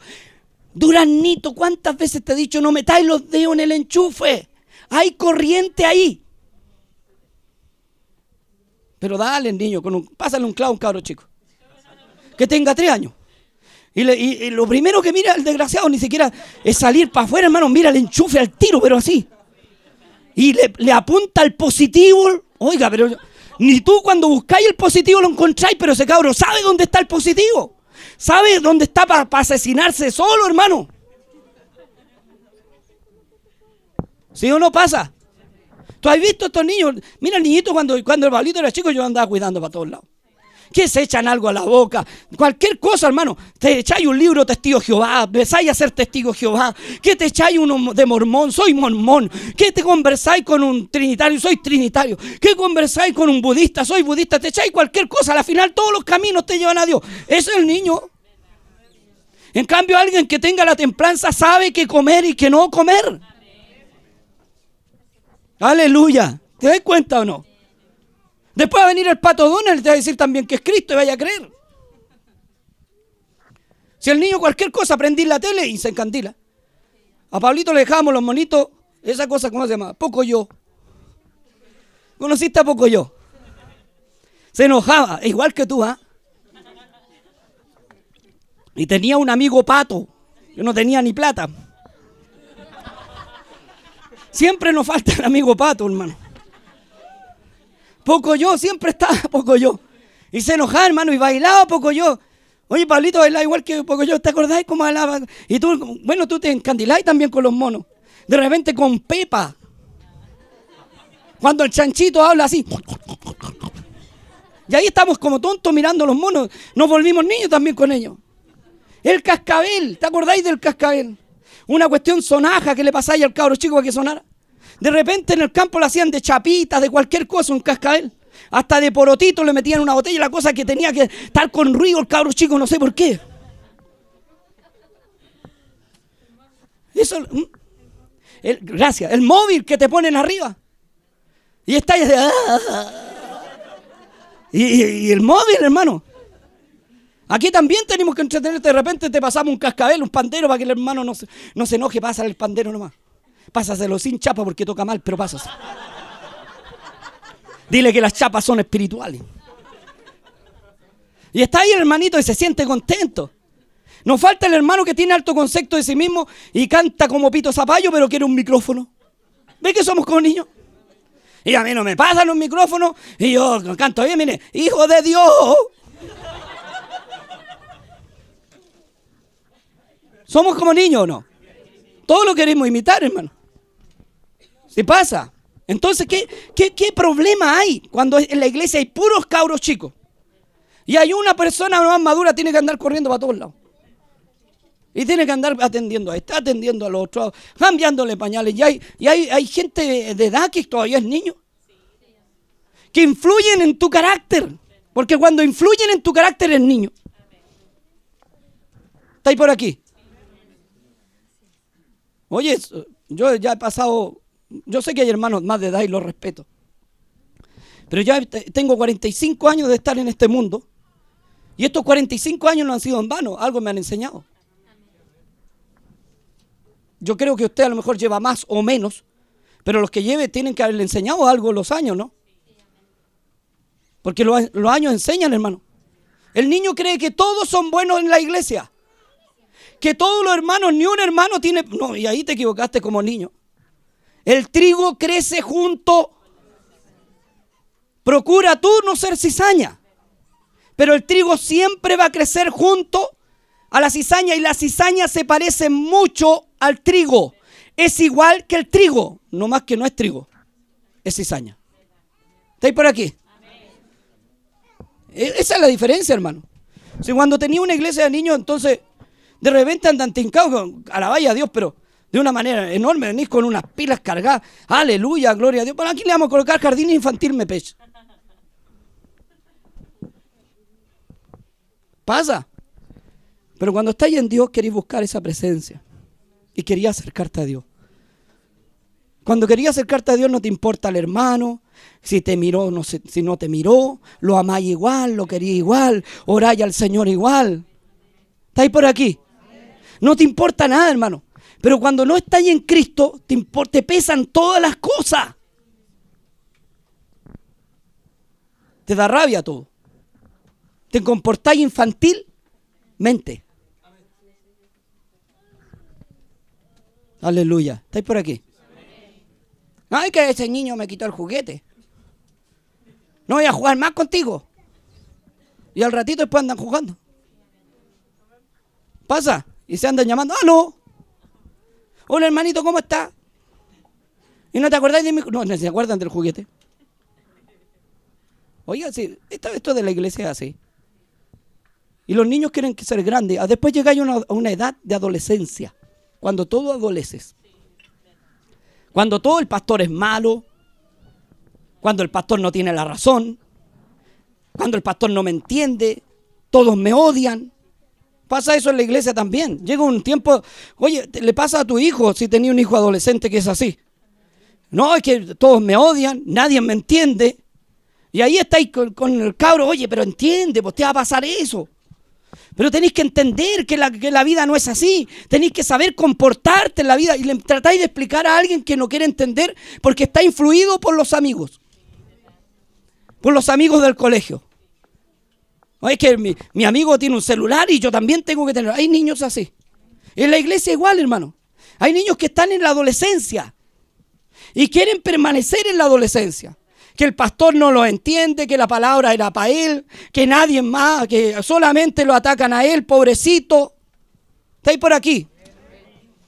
Duranito, ¿cuántas veces te he dicho no metáis los dedos en el enchufe? Hay corriente ahí. Pero dale, niño, con un, pásale un clavo a un cabro chico. Que tenga tres años. Y, lo primero que mira el desgraciado ni siquiera es salir para afuera, hermano. Mira el enchufe al tiro, pero así. Y le, apunta el positivo. Oiga, pero ni tú cuando buscáis el positivo lo encontráis, pero ese cabro sabe dónde está el positivo. ¿Sabe dónde está para asesinarse solo, hermano? ¿Sí o no pasa? ¿Tú has visto estos niños? Mira el niñito cuando, cuando el balito era chico yo andaba cuidando para todos lados. Que se echan algo a la boca, cualquier cosa, hermano. Te echáis un libro testigo Jehová, empezáis a ser testigo Jehová. Que te echáis uno de mormón, soy mormón. Que te conversáis con un trinitario, soy trinitario. Que conversáis con un budista, soy budista. Te echáis cualquier cosa, al final todos los caminos te llevan a Dios. Ese es el niño. En cambio, alguien que tenga la templanza sabe qué comer y qué no comer. Aleluya. ¿Te das cuenta o no? Después va a venir el pato Donald y te va a decir también que es Cristo y vaya a creer. Si el niño cualquier cosa prendí la tele y se encandila. A Pablito le dejábamos los monitos, esa cosa, ¿cómo se llama? Poco yo. ¿Conociste a poco yo? Se enojaba, igual que tú, ¿ah? Y tenía un amigo pato. Yo no tenía ni plata. Siempre nos falta el amigo pato, hermano. Poco yo, siempre estaba poco yo. Y se enojaba, hermano, y bailaba poco yo. Oye, Pablito bailaba igual que poco yo. ¿Te acordás cómo bailaba? Y tú, bueno, tú te encandilás también con los monos. De repente con Pepa. Cuando el chanchito habla así. Y ahí estamos como tontos mirando los monos. Nos volvimos niños también con ellos. El cascabel, ¿te acordáis del cascabel? Una cuestión sonaja que le pasáis al cabro chico para que sonara. De repente en el campo lo hacían de chapitas, de cualquier cosa, un cascabel. Hasta de porotito le metían una botella, la cosa que tenía que estar con ruido el cabro chico, no sé por qué. Eso, mm, gracias, el móvil que te ponen arriba. Y está ahí, y, y el móvil, hermano. Aquí también tenemos que entretenerte. De repente te pasamos un cascabel, un pandero para que el hermano no se, no se enoje. Pasa el pandero nomás. Pásaselo sin chapa porque toca mal, pero pásaselo. Dile que las chapas son espirituales. Y está ahí el hermanito y se siente contento. Nos falta el hermano que tiene alto concepto de sí mismo y canta como pito zapallo, pero quiere un micrófono. ¿Ve que somos como niños? Y a mí no me pasan los micrófonos y yo canto bien, mire, hijo de Dios. ¿Somos como niños o no? Todo lo queremos imitar, hermano. Si pasa. Entonces, ¿qué, qué, problema hay cuando en la iglesia hay puros cabros chicos? Y hay una persona más madura, tiene que andar corriendo para todos lados. Y tiene que andar atendiendo a este, atendiendo al otro, cambiándole pañales. Y hay, y hay, hay gente de edad que todavía es niño. Que influyen en tu carácter. Porque cuando influyen en tu carácter es niño. ¿Está ahí por aquí? Oye, yo ya he pasado, yo sé que hay hermanos más de edad y los respeto, pero ya tengo 45 años de estar en este mundo y estos 45 años no han sido en vano, algo me han enseñado. Yo creo que usted a lo mejor lleva más o menos, pero los que lleve tienen que haberle enseñado algo los años, ¿no? Porque los, años enseñan, hermano. El niño cree que todos son buenos en la iglesia que todos los hermanos, ni un hermano tiene... No, y ahí te equivocaste como niño. El trigo crece junto. Procura tú no ser cizaña. Pero el trigo siempre va a crecer junto a la cizaña y la cizaña se parece mucho al trigo. Es igual que el trigo, no más que no es trigo, es cizaña. ¿Estáis por aquí? E-, esa es la diferencia, hermano. Si cuando tenía una iglesia de niños, entonces de repente andan tincados, alabaya a Dios, pero de una manera enorme, venís con unas pilas cargadas. Aleluya, gloria a Dios. Bueno, aquí le vamos a colocar jardín infantil me pecho. Pasa. Pero cuando estáis en Dios queréis buscar esa presencia. Y quería acercarte a Dios. Cuando quería acercarte a Dios no te importa el hermano, si te miró, no si no te miró, lo amáis igual, lo quería igual, oráis al Señor igual. ¿Estáis por aquí? No te importa nada, hermano. Pero cuando no estás en Cristo, te, pesan todas las cosas. Te da rabia todo. Te comportáis infantilmente. Aleluya. ¿Estáis por aquí? Ay, que ese niño me quitó el juguete. No voy a jugar más contigo. Y al ratito después andan jugando. Pasa y se andan llamando, ¡aló! Hola hermanito, ¿cómo está? ¿Y no te acordáis de mi... No, no se acuerdan del juguete. Oiga, sí, esto, de la iglesia es así. Y los niños quieren ser grandes. Ah, después llegáis a una, una edad de adolescencia, cuando todo adoleces. Cuando todo el pastor es malo, cuando el pastor no tiene la razón, cuando el pastor no me entiende, todos me odian, Pasa eso en la iglesia también. Llega un tiempo, oye, le pasa a tu hijo si tenía un hijo adolescente que es así. No, es que todos me odian, nadie me entiende. Y ahí estáis con, el cabro, oye, pero entiende, pues te va a pasar eso. Pero tenéis que entender que la, que la, vida no es así. Tenéis que saber comportarte en la vida. Y le tratáis de explicar a alguien que no quiere entender porque está influido por los amigos. Por los amigos del colegio. Es que mi, amigo tiene un celular y yo también tengo que tener. Hay niños así. En la iglesia igual, hermano. Hay niños que están en la adolescencia. Y quieren permanecer en la adolescencia. Que el pastor no lo entiende, que la palabra era para él, que nadie más, que solamente lo atacan a él, pobrecito. ¿Estáis por aquí?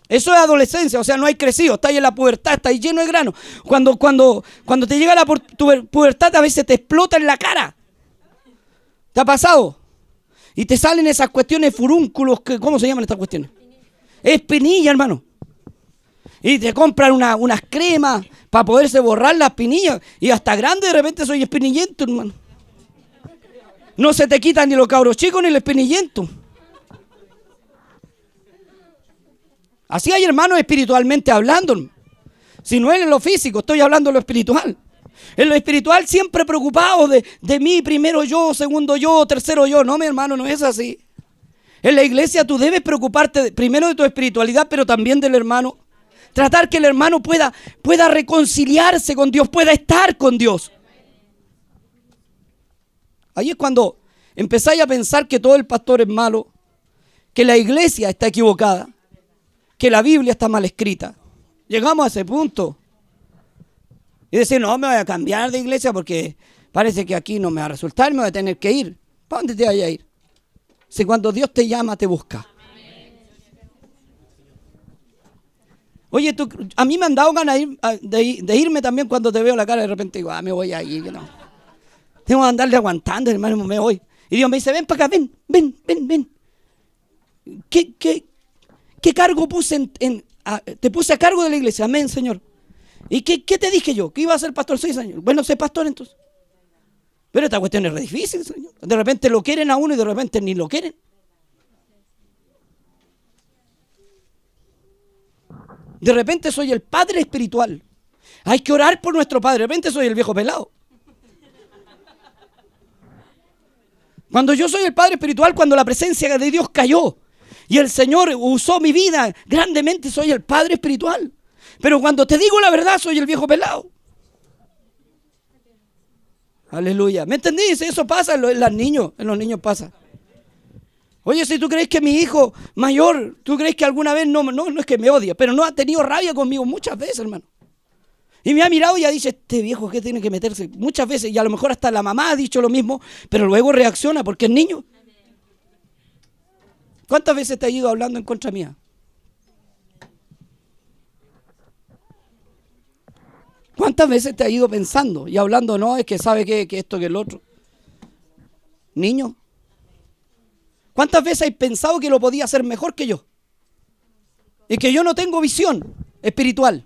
Eso es adolescencia, o sea, no hay crecido, estáis en la pubertad, estáis lleno de grano. Cuando, cuando, cuando te llega la pubertad, a veces te explota en la cara. ¿Te ha pasado? Y te salen esas cuestiones furúnculos, que, ¿cómo se llaman estas cuestiones? Espinilla, hermano. Y te compran unas cremas para poderse borrar las espinillas. Y hasta grande de repente soy espinillento, hermano. No se te quitan ni los cabros chicos ni el espinillento. Así hay hermanos espiritualmente hablando. Si no es en lo físico, estoy hablando de lo espiritual. En lo espiritual siempre preocupado de, de mí, primero yo, segundo yo, tercero yo. No, mi hermano, no es así. En la iglesia tú debes preocuparte primero de tu espiritualidad, pero también del hermano. Tratar que el hermano pueda, pueda reconciliarse con Dios, pueda estar con Dios. Ahí es cuando empezáis a pensar que todo el pastor es malo, que la iglesia está equivocada, que la Biblia está mal escrita. Llegamos a ese punto. Y decir, no, me voy a cambiar de iglesia porque parece que aquí no me va a resultar, me voy a tener que ir. ¿Para dónde te vaya a ir? Si cuando Dios te llama, te busca. Oye, tú, a mí me han dado ganas de, irme también cuando te veo la cara de repente digo, ah, me voy a ir. No. Tengo que andarle aguantando, hermano, me voy. Y Dios me dice, ven para acá, ven, ven, ven, ven. ¿Qué, qué, qué cargo puse en, te puse a cargo de la iglesia? Amén, Señor. ¿Y qué, qué, te dije yo? Que iba a ser pastor seis años. Bueno, sé pastor entonces. Pero esta cuestión es difícil, Señor. De repente lo quieren a uno y de repente ni lo quieren. De repente soy el padre espiritual. Hay que orar por nuestro padre. De repente soy el viejo pelado. Cuando yo soy el padre espiritual, cuando la presencia de Dios cayó y el Señor usó mi vida grandemente, soy el padre espiritual. Pero cuando te digo la verdad, soy el viejo pelado. Aleluya. ¿Me entendís? Eso pasa en los niños. En los niños pasa. Oye, si tú crees que mi hijo mayor, tú crees que alguna vez no, no, no es que me odia, pero no ha tenido rabia conmigo muchas veces, hermano. Y me ha mirado y ha dicho, este viejo que tiene que meterse muchas veces, y a lo mejor hasta la mamá ha dicho lo mismo, pero luego reacciona porque es niño. ¿Cuántas veces te ha ido hablando en contra mía? ¿Cuántas veces te ha ido pensando y hablando, no, es que sabe que, que esto, que el otro? Niño, ¿Cuántas veces hay pensado que lo podía hacer mejor que yo? Y que yo no tengo visión espiritual.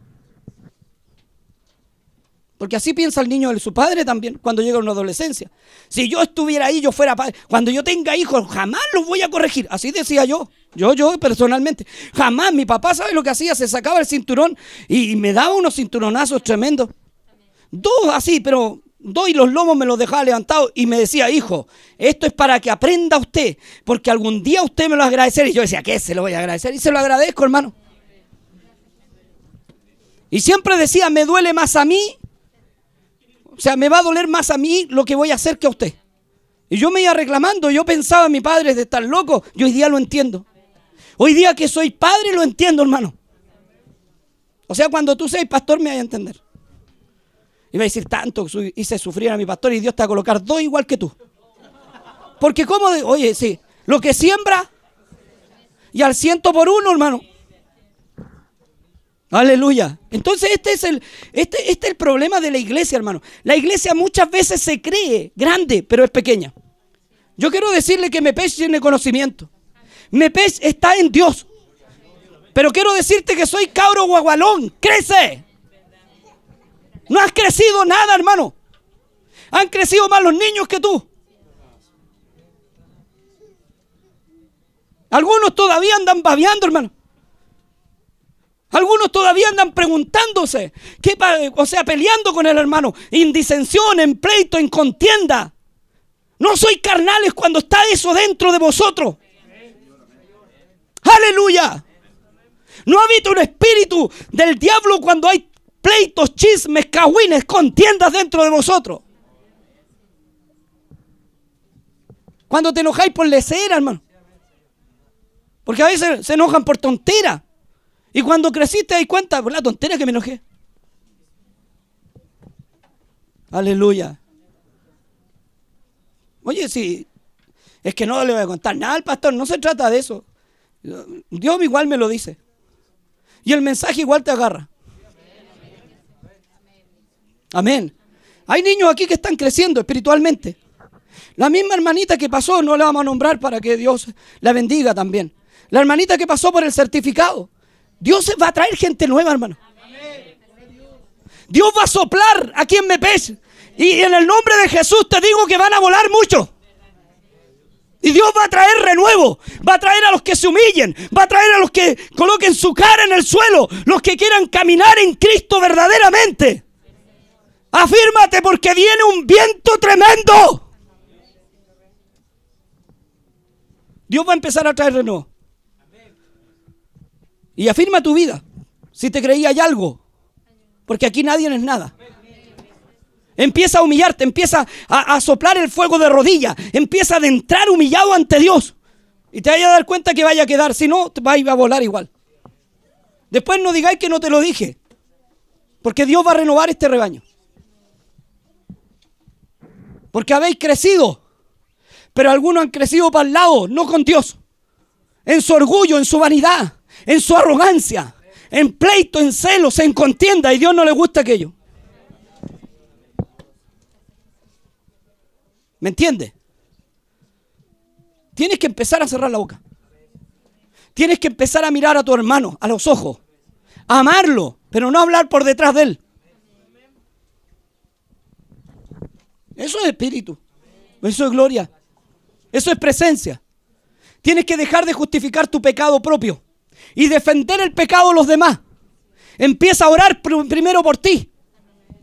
Porque así piensa el niño de su padre también cuando llega a una adolescencia. Si yo estuviera ahí, yo fuera padre. Cuando yo tenga hijos, jamás los voy a corregir. Así decía yo. Yo, yo personalmente. Jamás. Mi papá, ¿sabe lo que hacía? Se sacaba el cinturón y me daba unos cinturonazos tremendos. Dos así, pero doy los lomos, me los dejaba levantados y me decía, hijo, esto es para que aprenda usted, porque algún día usted me lo va a agradecer. Y yo decía, ¿qué se lo voy a agradecer? Y se lo agradezco, hermano. Y siempre decía, me duele más a mí, o sea, me va a doler más a mí lo que voy a hacer que a usted. Y yo me iba reclamando, yo pensaba, mi padre es de estar loco, yo hoy día lo entiendo. Hoy día que soy padre lo entiendo, hermano. O sea, cuando tú seas pastor me vas a entender. Y va a decir, tanto hice sufrir a mi pastor y Dios te va a colocar dos igual que tú. Porque como, de, oye, sí, lo que siembra y al ciento por uno, hermano. Aleluya. Entonces este es el, este, este es el problema de la iglesia, hermano. La iglesia muchas veces se cree grande, pero es pequeña. Yo quiero decirle que Mepech tiene conocimiento. Mepech está en Dios. Pero quiero decirte que soy cabro guagualón. Crece. No has crecido nada, hermano. Han crecido más los niños que tú. Algunos todavía andan babeando, hermano. Algunos todavía andan preguntándose, ¿qué, o sea, peleando con el hermano, en disensión, en pleito, en contienda. No soy carnales cuando está eso dentro de vosotros. Aleluya. No habita un espíritu del diablo cuando hay pleitos, chismes, cagüines, contiendas dentro de vosotros. Cuando te enojáis por lecera, hermano. Porque a veces se enojan por tontera. Y cuando creciste te das cuenta, por la tontera que me enojé. Aleluya. Oye, sí, es que no le voy a contar nada al pastor, no se trata de eso. Dios igual me lo dice. Y el mensaje igual te agarra. Amén. Hay niños aquí que están creciendo espiritualmente. La misma hermanita que pasó, no la vamos a nombrar para que Dios la bendiga también. La hermanita que pasó por el certificado. Dios va a traer gente nueva, hermano. Dios va a soplar a quien me pese. Y en el nombre de Jesús te digo que van a volar mucho. Y Dios va a traer renuevo, va a traer a los que se humillen, va a traer a los que coloquen su cara en el suelo, los que quieran caminar en Cristo verdaderamente. Afírmate porque viene un viento tremendo. Dios va a empezar a traer renuevo. Y afirma tu vida. Si te creía hay algo. Porque aquí nadie es nada. Empieza a humillarte, empieza a, soplar el fuego de rodilla, empieza a entrar humillado ante Dios. Y te vaya a dar cuenta que vaya a quedar, si no, va a volar igual. Después no digáis que no te lo dije, porque Dios va a renovar este rebaño. Porque habéis crecido, pero algunos han crecido para el lado, no con Dios. En su orgullo, en su vanidad, en su arrogancia, en pleito, en celos, en contienda, y Dios no le gusta aquello. ¿Me entiendes? Tienes que empezar a cerrar la boca. Tienes que empezar a mirar a tu hermano a los ojos. A amarlo, pero no hablar por detrás de él. Eso es espíritu. Eso es gloria. Eso es presencia. Tienes que dejar de justificar tu pecado propio y defender el pecado de los demás. Empieza a orar primero por ti.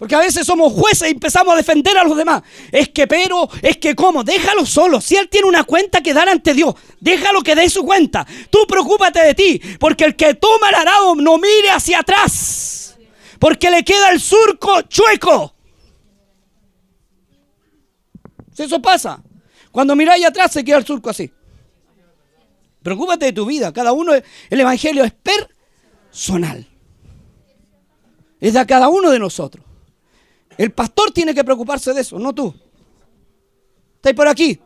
Porque a veces somos jueces y empezamos a defender a los demás. Es que, pero, es que, ¿cómo? Déjalo solo. Si él tiene una cuenta que dar ante Dios, déjalo que dé su cuenta. Tú preocúpate de ti, porque el que toma el arado no mire hacia atrás. Porque le queda el surco chueco. Si eso pasa. Cuando miráis atrás se queda el surco así. Preocúpate de tu vida. Cada uno, el evangelio es personal. Es de cada uno de nosotros. El pastor tiene que preocuparse de eso, no tú. ¿Estáis por aquí?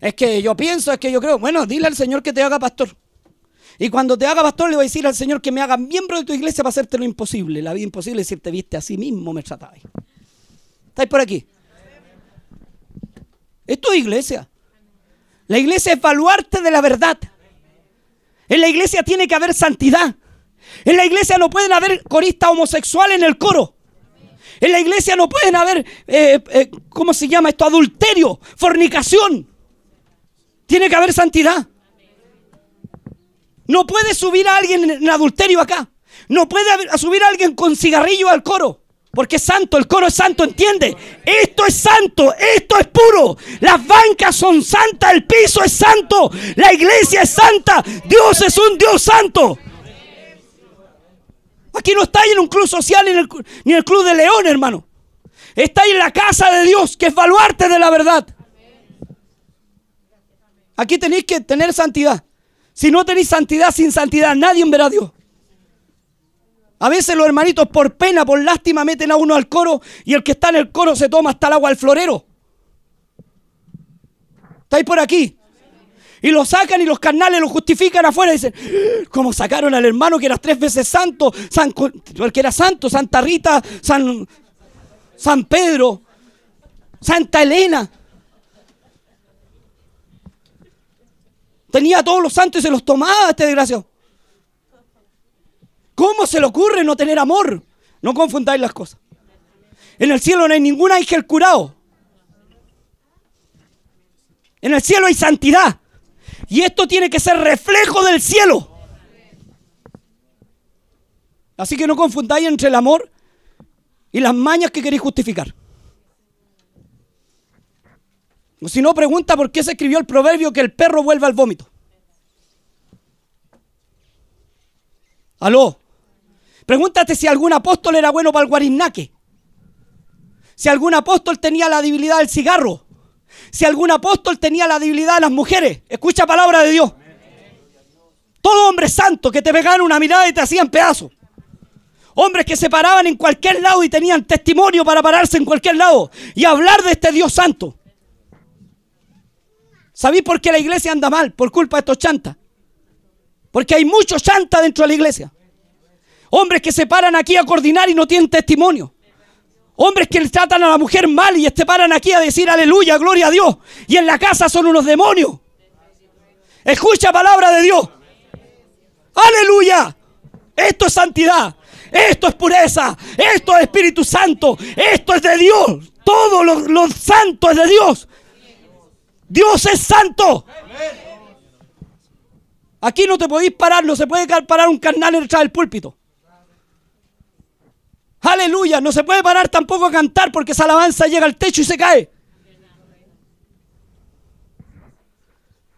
Es que yo pienso, es que yo creo. Bueno, dile al Señor que te haga pastor. Y cuando te haga pastor, le voy a decir al Señor que me haga miembro de tu iglesia para hacerte lo imposible. La vida imposible es decirte, viste, así mismo me tratáis. ¿Estáis por aquí? Es tu iglesia. La iglesia es baluarte de la verdad. En la iglesia tiene que haber santidad. En la iglesia no pueden haber coristas homosexuales en el coro. En la iglesia no pueden haber, eh, eh, ¿cómo se llama esto? Adulterio, fornicación. Tiene que haber santidad. No puede subir a alguien en adulterio acá. No puede subir a alguien con cigarrillo al coro. Porque es santo, el coro es santo, ¿entiende? Esto es santo, esto es puro. Las bancas son santas, el piso es santo, la iglesia es santa, Dios es un Dios santo. Aquí no estáis en un club social ni en el, club de león, hermano. Estáis en la casa de Dios, que es baluarte de la verdad. Aquí tenéis que tener santidad. Si no tenéis santidad, sin santidad, nadie verá a Dios. A veces los hermanitos por pena, por lástima, meten a uno al coro y el que está en el coro se toma hasta el agua al florero. ¿Estáis por aquí? Y lo sacan y los carnales lo justifican afuera dicen, como sacaron al hermano que era tres veces santo, San, porque era santo, Santa Rita, San, San Pedro, Santa Elena. Tenía a todos los santos y se los tomaba este desgraciado. ¿Cómo se le ocurre no tener amor? No confundáis las cosas. En el cielo no hay ningún ángel curado. En el cielo hay santidad. Y esto tiene que ser reflejo del cielo. Así que no confundáis entre el amor y las mañas que queréis justificar. Si no, pregunta por qué se escribió el proverbio que el perro vuelve al vómito. Aló. Pregúntate si algún apóstol era bueno para el guarinaque. Si algún apóstol tenía la debilidad del cigarro. Si algún apóstol tenía la debilidad de las mujeres. Escucha palabra de Dios. Todo hombre santo que te pegaban una mirada y te hacían pedazos. Hombres que se paraban en cualquier lado y tenían testimonio para pararse en cualquier lado y hablar de este Dios santo. ¿Sabéis por qué la iglesia anda mal? Por culpa de estos chantas. Porque hay muchos chantas dentro de la iglesia. Hombres que se paran aquí a coordinar y no tienen testimonio. Hombres que tratan a la mujer mal y se paran aquí a decir aleluya, gloria a Dios. Y en la casa son unos demonios. Escucha palabra de Dios. Aleluya. Esto es santidad. Esto es pureza. Esto es Espíritu Santo. Esto es de Dios. Todo lo, santo es de Dios. Dios es santo. Aquí no te podéis parar, no se puede parar un carnal detrás del púlpito. Aleluya, no se puede parar tampoco a cantar porque esa alabanza llega al techo y se cae.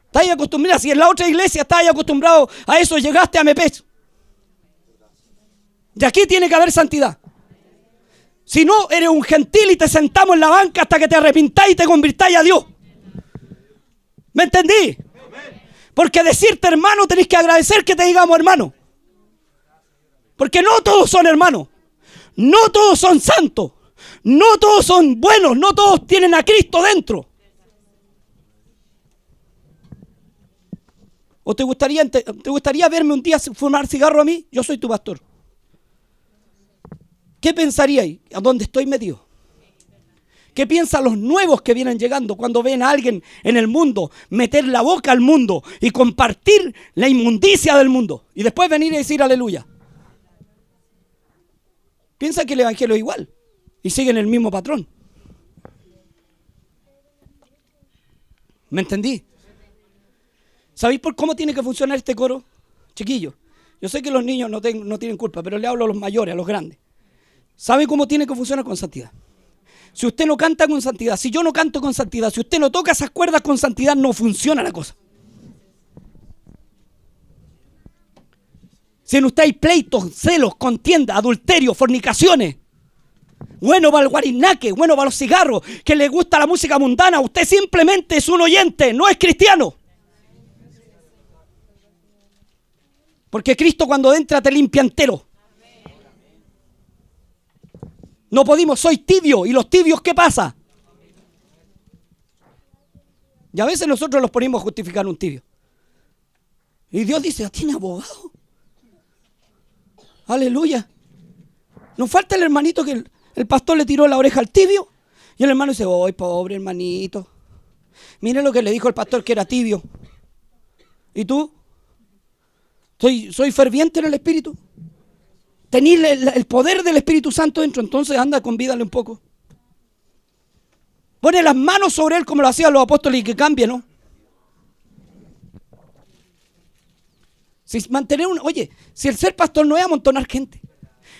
Estáis acostumbrados, si en la otra iglesia estáis acostumbrado a eso, llegaste a Mepes. Y aquí tiene que haber santidad. Si no, eres un gentil y te sentamos en la banca hasta que te arrepintáis y te convirtáis a Dios. ¿Me entendí? Porque decirte hermano tenéis que agradecer que te digamos hermano. Porque no todos son hermanos. No todos son santos. No todos son buenos. No todos tienen a Cristo dentro. ¿O te gustaría, te gustaría verme un día fumar cigarro a mí? Yo soy tu pastor. ¿Qué pensaríais? ¿A dónde estoy metido? ¿Qué piensan los nuevos que vienen llegando cuando ven a alguien en el mundo meter la boca al mundo y compartir la inmundicia del mundo? Y después venir y decir aleluya. Piensa que el Evangelio es igual y siguen el mismo patrón. ¿Me entendí? ¿Sabéis por cómo tiene que funcionar este coro? Chiquillo, yo sé que los niños no, no tienen culpa, pero le hablo a los mayores, a los grandes. ¿Sabe cómo tiene que funcionar con santidad? Si usted no canta con santidad, si yo no canto con santidad, si usted no toca esas cuerdas con santidad, no funciona la cosa. Si en usted hay pleitos, celos, contienda, adulterio, fornicaciones, bueno para el guarinaque, bueno para los cigarros, que le gusta la música mundana, usted simplemente es un oyente, no es cristiano. Porque Cristo cuando entra te limpia entero. No podemos, soy tibio. ¿Y los tibios qué pasa? Y a veces nosotros los ponemos a justificar un tibio. Y Dios dice, ¿tiene abogado? Aleluya. Nos falta el hermanito que el, pastor le tiró la oreja al tibio. Y el hermano dice, ¡ay, pobre hermanito! Mire lo que le dijo el pastor que era tibio. ¿Y tú? ¿Soy, soy ferviente en el espíritu? Tenéis el, poder del Espíritu Santo dentro, entonces anda, convídale un poco. Pone las manos sobre él como lo hacían los apóstoles y que cambie, ¿no? Si mantener un, oye, si el ser pastor no es amontonar gente.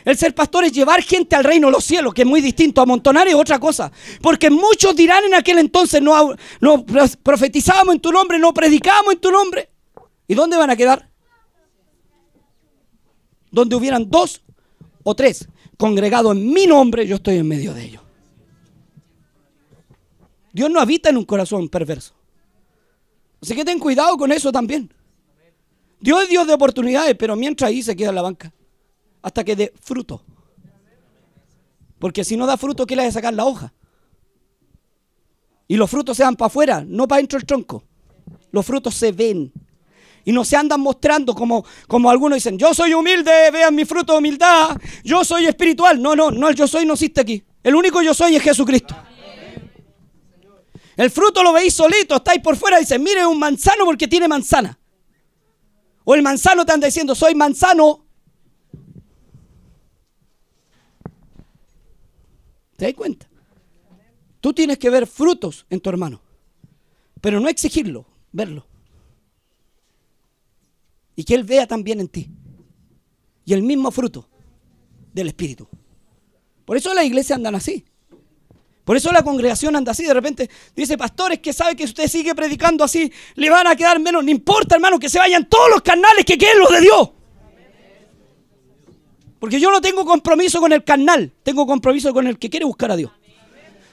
El ser pastor es llevar gente al reino de los cielos, que es muy distinto. Amontonar es otra cosa. Porque muchos dirán en aquel entonces, no, no profetizábamos en tu nombre, no predicábamos en tu nombre. ¿Y dónde van a quedar? donde hubieran dos o tres congregados en mi nombre, yo estoy en medio de ellos. Dios no habita en un corazón perverso. Así que ten cuidado con eso también. Dios es Dios de oportunidades, pero mientras ahí se queda en la banca. Hasta que dé fruto. Porque si no da fruto, ¿qué le hay a sacar la hoja? Y los frutos se dan para afuera, no para dentro del tronco. Los frutos se ven y no se andan mostrando como, como algunos dicen, yo soy humilde, vean mi fruto de humildad, yo soy espiritual. No, no, no, el yo soy no existe aquí. El único yo soy es Jesucristo. El fruto lo veis solito, estáis por fuera dicen, mire un manzano porque tiene manzana. O el manzano te anda diciendo, soy manzano. ¿Te das cuenta? Tú tienes que ver frutos en tu hermano, pero no exigirlo, verlo y que Él vea también en ti. Y el mismo fruto del Espíritu. Por eso la iglesia andan así. Por eso la congregación anda así. De repente dice, pastores que sabe que usted sigue predicando así, le van a quedar menos. No importa, hermano, que se vayan todos los canales que queden los de Dios. Porque yo no tengo compromiso con el canal, tengo compromiso con el que quiere buscar a Dios.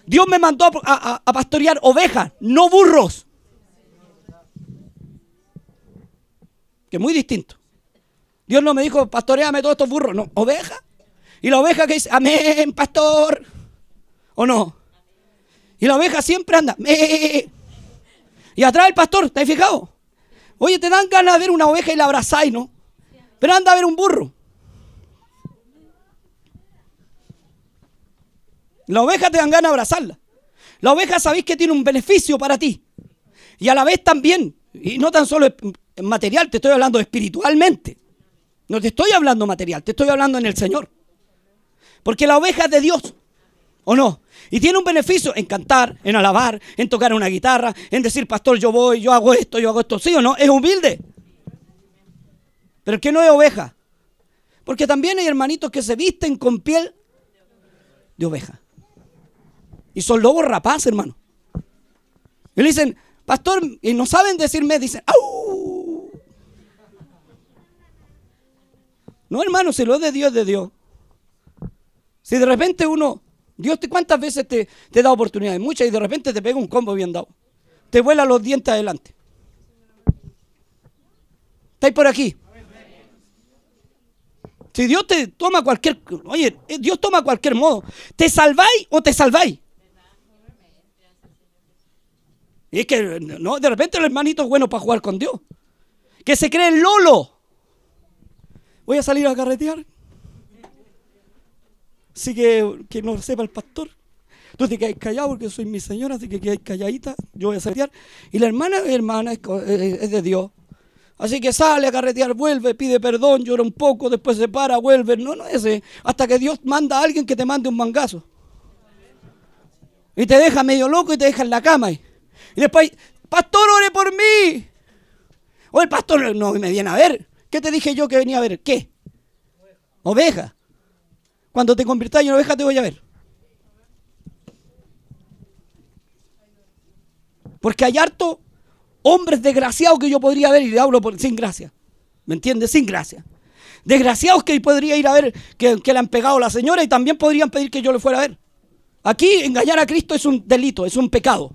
Dios me mandó a, a pastorear ovejas, no burros. que es muy distinto. Dios no me dijo, pastoreame todos estos burros, no, ovejas. Y la oveja que dice, amén, pastor. ¿O no? Y la oveja siempre anda, me. Y atrás el pastor, ¿te has fijado? Oye, te dan ganas de ver una oveja y la abrazáis, ¿no? Pero anda a ver un burro. La oveja te dan ganas de abrazarla. La oveja sabéis que tiene un beneficio para ti. Y a la vez también, y no tan solo en material, te estoy hablando espiritualmente. No te estoy hablando material, te estoy hablando en el Señor. Porque la oveja es de Dios, ¿o no? Y tiene un beneficio en cantar, en alabar, en tocar una guitarra, en decir, pastor, yo voy, yo hago esto, yo hago esto. ¿Sí o no? Es humilde. Pero que no es oveja. Porque también hay hermanitos que se visten con piel de oveja. Y son lobos rapaces, hermano. Y le dicen, pastor, y no saben decirme, dicen, ¡au! No, hermano, si lo es de Dios, es de Dios. Si de repente uno, Dios te cuántas veces te, te da oportunidades, muchas, y de repente te pega un combo bien dado. Te vuela los dientes adelante. ¿Estáis por aquí? Si Dios te toma cualquier, oye, Dios toma cualquier modo. ¿Te salváis o te salváis? Y es que, no, de repente el hermanito es bueno para jugar con Dios. Que se cree el Lolo. Voy a salir a carretear. Así que, que no sepa el pastor. Tú te quedas callado porque soy mi señora, así que quedáis calladita. Yo voy a carretear. Y la hermana, hermana, es, es de Dios. Así que sale a carretear, vuelve, pide perdón, llora un poco, después se para, vuelve. No, no ese. Hasta que Dios manda a alguien que te mande un mangazo. Y te deja medio loco y te deja en la cama. Y después, pastor, ore por mí. O el pastor no me viene a ver. ¿Qué te dije yo que venía a ver? ¿Qué? Oveja. Cuando te conviertas en oveja te voy a ver. Porque hay harto hombres desgraciados que yo podría ver y le hablo sin gracia. ¿Me entiendes? Sin gracia. Desgraciados que podría ir a ver que, le han pegado a la señora y también podrían pedir que yo le fuera a ver. Aquí engañar a Cristo es un delito, es un pecado.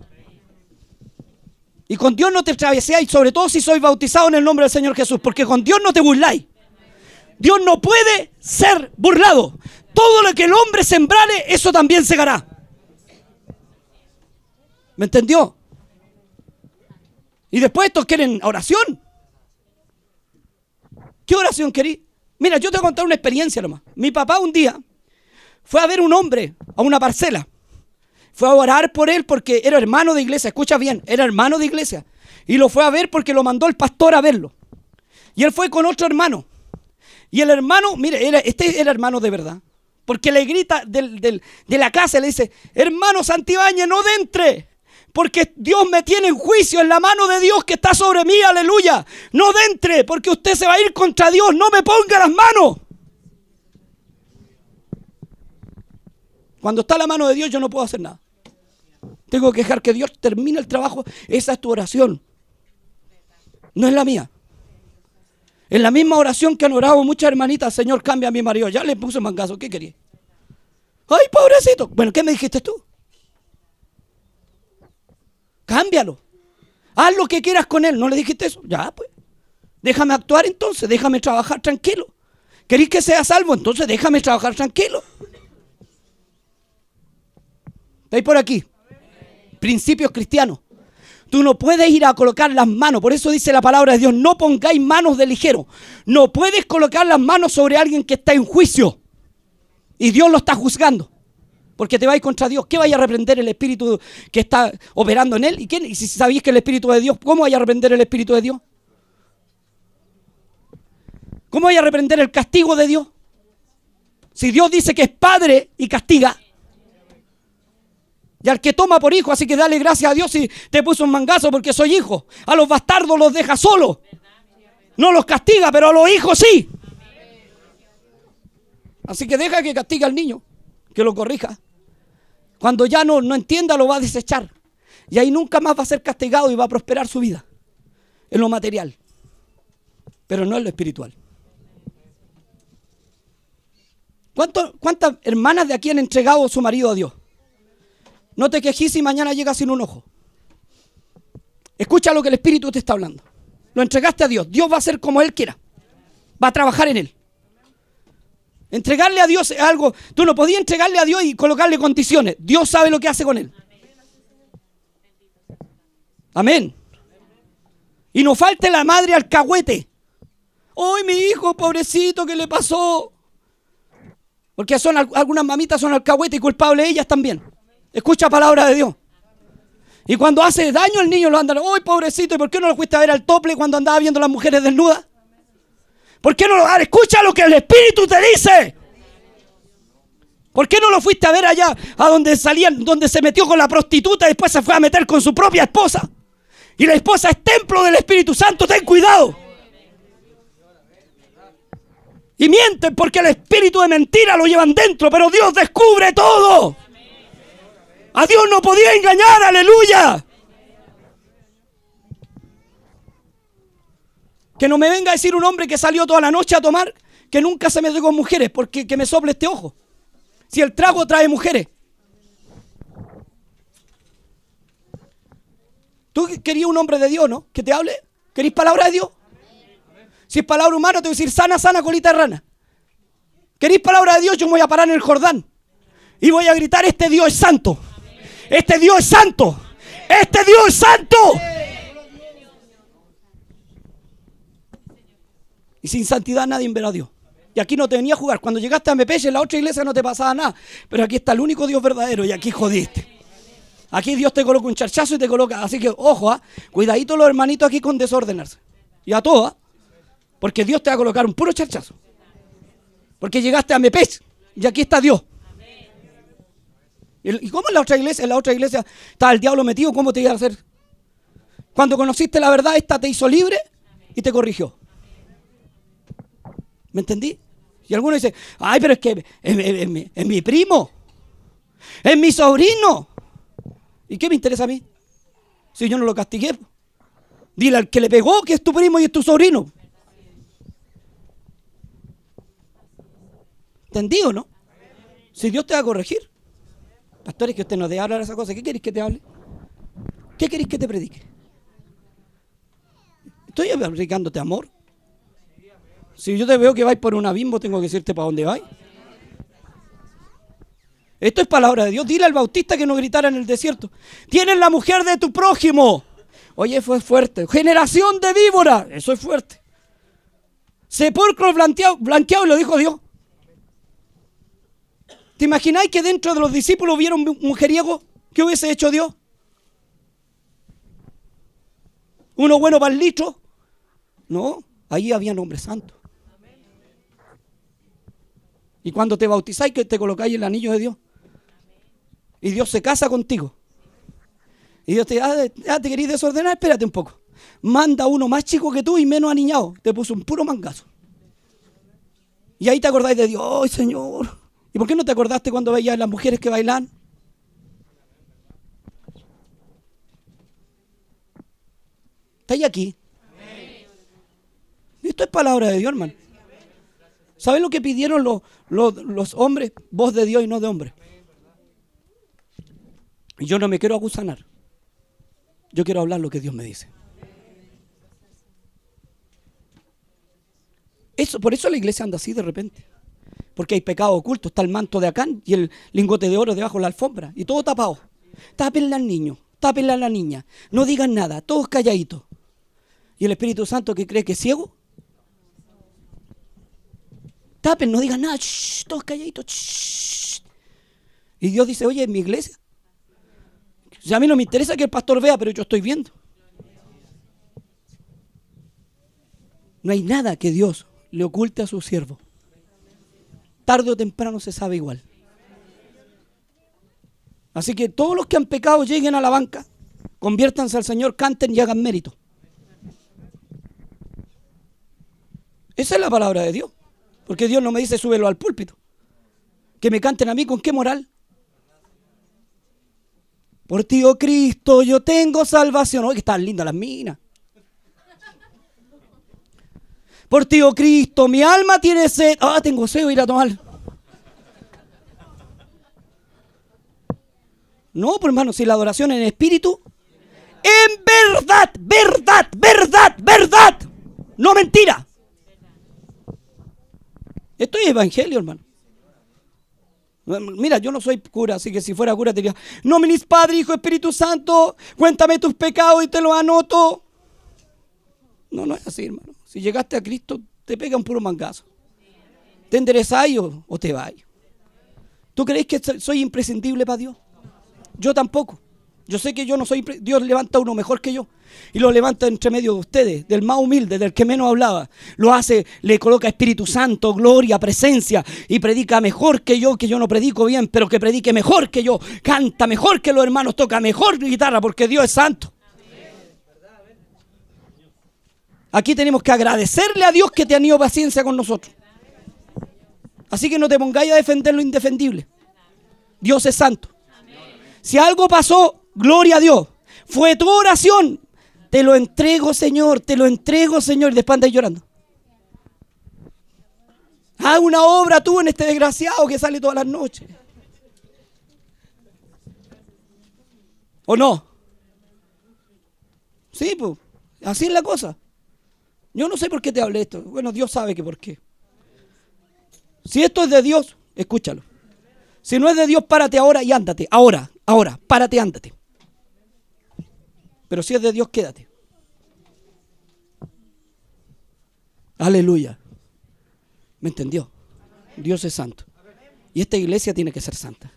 Y con Dios no te traveseáis, sobre todo si sois bautizado en el nombre del Señor Jesús, porque con Dios no te burláis. Dios no puede ser burlado. Todo lo que el hombre sembrare, eso también segará. ¿Me entendió? Y después estos quieren oración. ¿Qué oración querí? Mira, yo te voy a contar una experiencia nomás. Mi papá un día fue a ver un hombre a una parcela. Fue a orar por él porque era hermano de iglesia. Escucha bien, era hermano de iglesia. Y lo fue a ver porque lo mandó el pastor a verlo. Y él fue con otro hermano. Y el hermano, mire, este era hermano de verdad. Porque le grita de la casa, le dice, hermano Santibáñez, no entre. Porque Dios me tiene en juicio en la mano de Dios que está sobre mí, aleluya. No entre, porque usted se va a ir contra Dios, no me ponga las manos. Cuando está la mano de Dios yo no puedo hacer nada. Tengo que dejar que Dios termine el trabajo. Esa es tu oración. No es la mía. En la misma oración que han orado muchas hermanitas, Señor, cambia a mi marido. Ya le puse mangazo, ¿qué quería? Ay, pobrecito. Bueno, ¿qué me dijiste tú? Cámbialo. Haz lo que quieras con él. ¿No le dijiste eso? Ya, pues. Déjame actuar entonces. Déjame trabajar tranquilo. ¿Queréis que sea salvo? Entonces déjame trabajar tranquilo. ¿Estáis por aquí? Principios cristianos. Tú no puedes ir a colocar las manos. Por eso dice la palabra de Dios, no pongáis manos de ligero. No puedes colocar las manos sobre alguien que está en juicio. Y Dios lo está juzgando porque te vais contra Dios. ¿Qué vaya a reprender el Espíritu que está operando en él? ¿Y? ¿Y si sabéis que el Espíritu de Dios, cómo vaya a reprender el Espíritu de Dios? ¿Cómo vaya a reprender el castigo de Dios? Si Dios dice que es padre y castiga, y al que toma por hijo, así que dale gracias a Dios si te puso un mangazo porque soy hijo. A los bastardos los deja solos. No los castiga, pero a los hijos sí. Así que deja que castigue al niño, que lo corrija. Cuando ya no, no entienda, lo va a desechar. Y ahí nunca más va a ser castigado y va a prosperar su vida. En lo material. Pero no en lo espiritual. ¿Cuántas hermanas de aquí han entregado su marido a Dios? No te quejes si mañana llega sin un ojo. Escucha lo que el Espíritu te está hablando. Lo entregaste a Dios. Dios va a hacer como Él quiera. Va a trabajar en Él. Entregarle a Dios algo. Tú no podías entregarle a Dios y colocarle condiciones. Dios sabe lo que hace con él. Amén. Y no falte la madre alcahuete. ¡Ay, mi hijo, pobrecito, qué le pasó! Porque son algunas mamitas son alcahuete y culpables ellas también. Escucha palabra de Dios. Y cuando hace daño el niño lo andan, ¡ay, pobrecito! ¿Y por qué no lo fuiste a ver al tople cuando andaba viendo las mujeres desnudas? ¿Por qué no lo escucha lo que el Espíritu te dice? ¿Por qué no lo fuiste a ver allá a donde salían, donde se metió con la prostituta y después se fue a meter con su propia esposa? Y la esposa es templo del Espíritu Santo, ten cuidado. Y mienten porque el espíritu de mentira lo llevan dentro, pero Dios descubre todo. A Dios no podía engañar, aleluya. Que no me venga a decir un hombre que salió toda la noche a tomar que nunca se metió con mujeres, porque que me sople este ojo. Si el trago trae mujeres. Tú querías un hombre de Dios, ¿no? Que te hable. ¿Queréis palabra de Dios? Si es palabra humana, te voy a decir sana, sana, colita de rana. ¿Queréis palabra de Dios? Yo me voy a parar en el Jordán. Y voy a gritar, este Dios es santo. Este Dios es santo. Este Dios es santo. Y sin santidad nadie verá a Dios. Y aquí no te venía a jugar. Cuando llegaste a Mepeche, en la otra iglesia no te pasaba nada. Pero aquí está el único Dios verdadero y aquí jodiste. Aquí Dios te coloca un charchazo y te coloca. Así que, ojo, ¿ah? cuidadito los hermanitos aquí con desordenarse. Y a todos. ¿ah? Porque Dios te va a colocar un puro charchazo. Porque llegaste a Mepes y aquí está Dios. ¿Y cómo en la otra iglesia? En la otra iglesia está el diablo metido, ¿cómo te iba a hacer? Cuando conociste la verdad, esta te hizo libre y te corrigió. ¿Me entendí? Y algunos dicen, ay, pero es que es, mi primo, es mi sobrino. ¿Y qué me interesa a mí? Si yo no lo castigué. Dile al que le pegó que es tu primo y es tu sobrino. ¿Entendido, no? Si Dios te va a corregir. Pastores, que usted no debe hablar esa cosa. ¿Qué queréis que te hable? ¿Qué queréis que te predique? Estoy predicándote amor. Si yo te veo que vais por un abismo, tengo que decirte para dónde vais. Esto es palabra de Dios. Dile al bautista que no gritara en el desierto. Tienes la mujer de tu prójimo. Oye, fue fuerte. Generación de víbora. Eso es fuerte. Sepulcro blanqueado, blanqueado lo dijo Dios. ¿Te imagináis que dentro de los discípulos vieron un mujeriego? ¿Qué hubiese hecho Dios? ¿Uno bueno para el litro? No, ahí había hombres santos. Y cuando te bautizáis, que te colocáis el anillo de Dios. Y Dios se casa contigo. Y Dios te dice, ah, ah, te queréis desordenar, espérate un poco. Manda uno más chico que tú y menos aniñado. Te puso un puro mangazo. Y ahí te acordáis de Dios, ¡ay, Señor! ¿Y por qué no te acordaste cuando veías las mujeres que bailan? ¿Estáis aquí? Esto es palabra de Dios, hermano. ¿Saben lo que pidieron los, los, hombres? Voz de Dios y no de hombre. Y yo no me quiero acusanar. Yo quiero hablar lo que Dios me dice. Eso, por eso la iglesia anda así de repente porque hay pecado oculto. Está el manto de Acán y el lingote de oro debajo de la alfombra. Y todo tapado. Tápenle al niño, tápenle a la niña. No digan nada, todos calladitos. ¿Y el Espíritu Santo que cree que es ciego? Tapen, no digan nada, todos calladitos. Y Dios dice, oye, en mi iglesia. O a mí no me interesa que el pastor vea, pero yo estoy viendo. No hay nada que Dios le oculte a su siervo tarde o temprano se sabe igual. Así que todos los que han pecado lleguen a la banca, conviértanse al Señor, canten y hagan mérito. Esa es la palabra de Dios. Porque Dios no me dice súbelo al púlpito. Que me canten a mí con qué moral. Por ti, oh Cristo, yo tengo salvación. Oye, están lindas las minas. Por ti, oh Cristo, mi alma tiene sed. Ah, tengo sed, voy a tomar. No, pues hermano, si la adoración en espíritu, en verdad, verdad, verdad, verdad, no mentira. Esto es evangelio, hermano. Mira, yo no soy cura, así que si fuera cura te diría, nominis Padre, Hijo, Espíritu Santo, cuéntame tus pecados y te los anoto. No, no es así, hermano. Si llegaste a Cristo, te pega un puro mangazo. ¿Te enderezáis o, o te vais? ¿Tú crees que soy imprescindible para Dios? Yo tampoco. Yo sé que yo no soy. Dios levanta a uno mejor que yo. Y lo levanta entre medio de ustedes, del más humilde, del que menos hablaba. Lo hace, le coloca Espíritu Santo, gloria, presencia. Y predica mejor que yo, que yo no predico bien, pero que predique mejor que yo. Canta mejor que los hermanos, toca mejor guitarra, porque Dios es santo. Aquí tenemos que agradecerle a Dios que te ha tenido paciencia con nosotros. Así que no te pongáis a defender lo indefendible. Dios es santo. Si algo pasó, Gloria a Dios. Fue tu oración. Te lo entrego, Señor. Te lo entrego, Señor. Y después andas llorando. Haz una obra tú en este desgraciado que sale todas las noches. ¿O no? Sí, pues. Así es la cosa. Yo no sé por qué te hablé esto. Bueno, Dios sabe que por qué. Si esto es de Dios, escúchalo. Si no es de Dios, párate ahora y ándate. Ahora, ahora, párate, ándate. Pero si es de Dios, quédate. Aleluya. ¿Me entendió? Dios es santo. Y esta iglesia tiene que ser santa.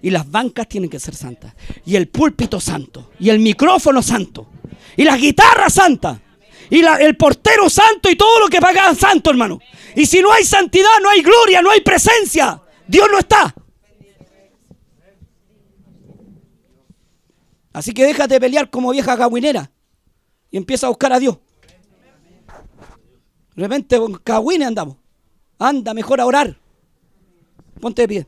Y las bancas tienen que ser santas. Y el púlpito santo. Y el micrófono santo. Y las guitarras santas. Y el portero santo y todo lo que pagan santo, hermano. Y si no hay santidad, no hay gloria, no hay presencia. Dios no está. Así que déjate de pelear como vieja cagüinera y empieza a buscar a Dios. De repente con cagüines andamos. Anda, mejor a orar. Ponte de pie.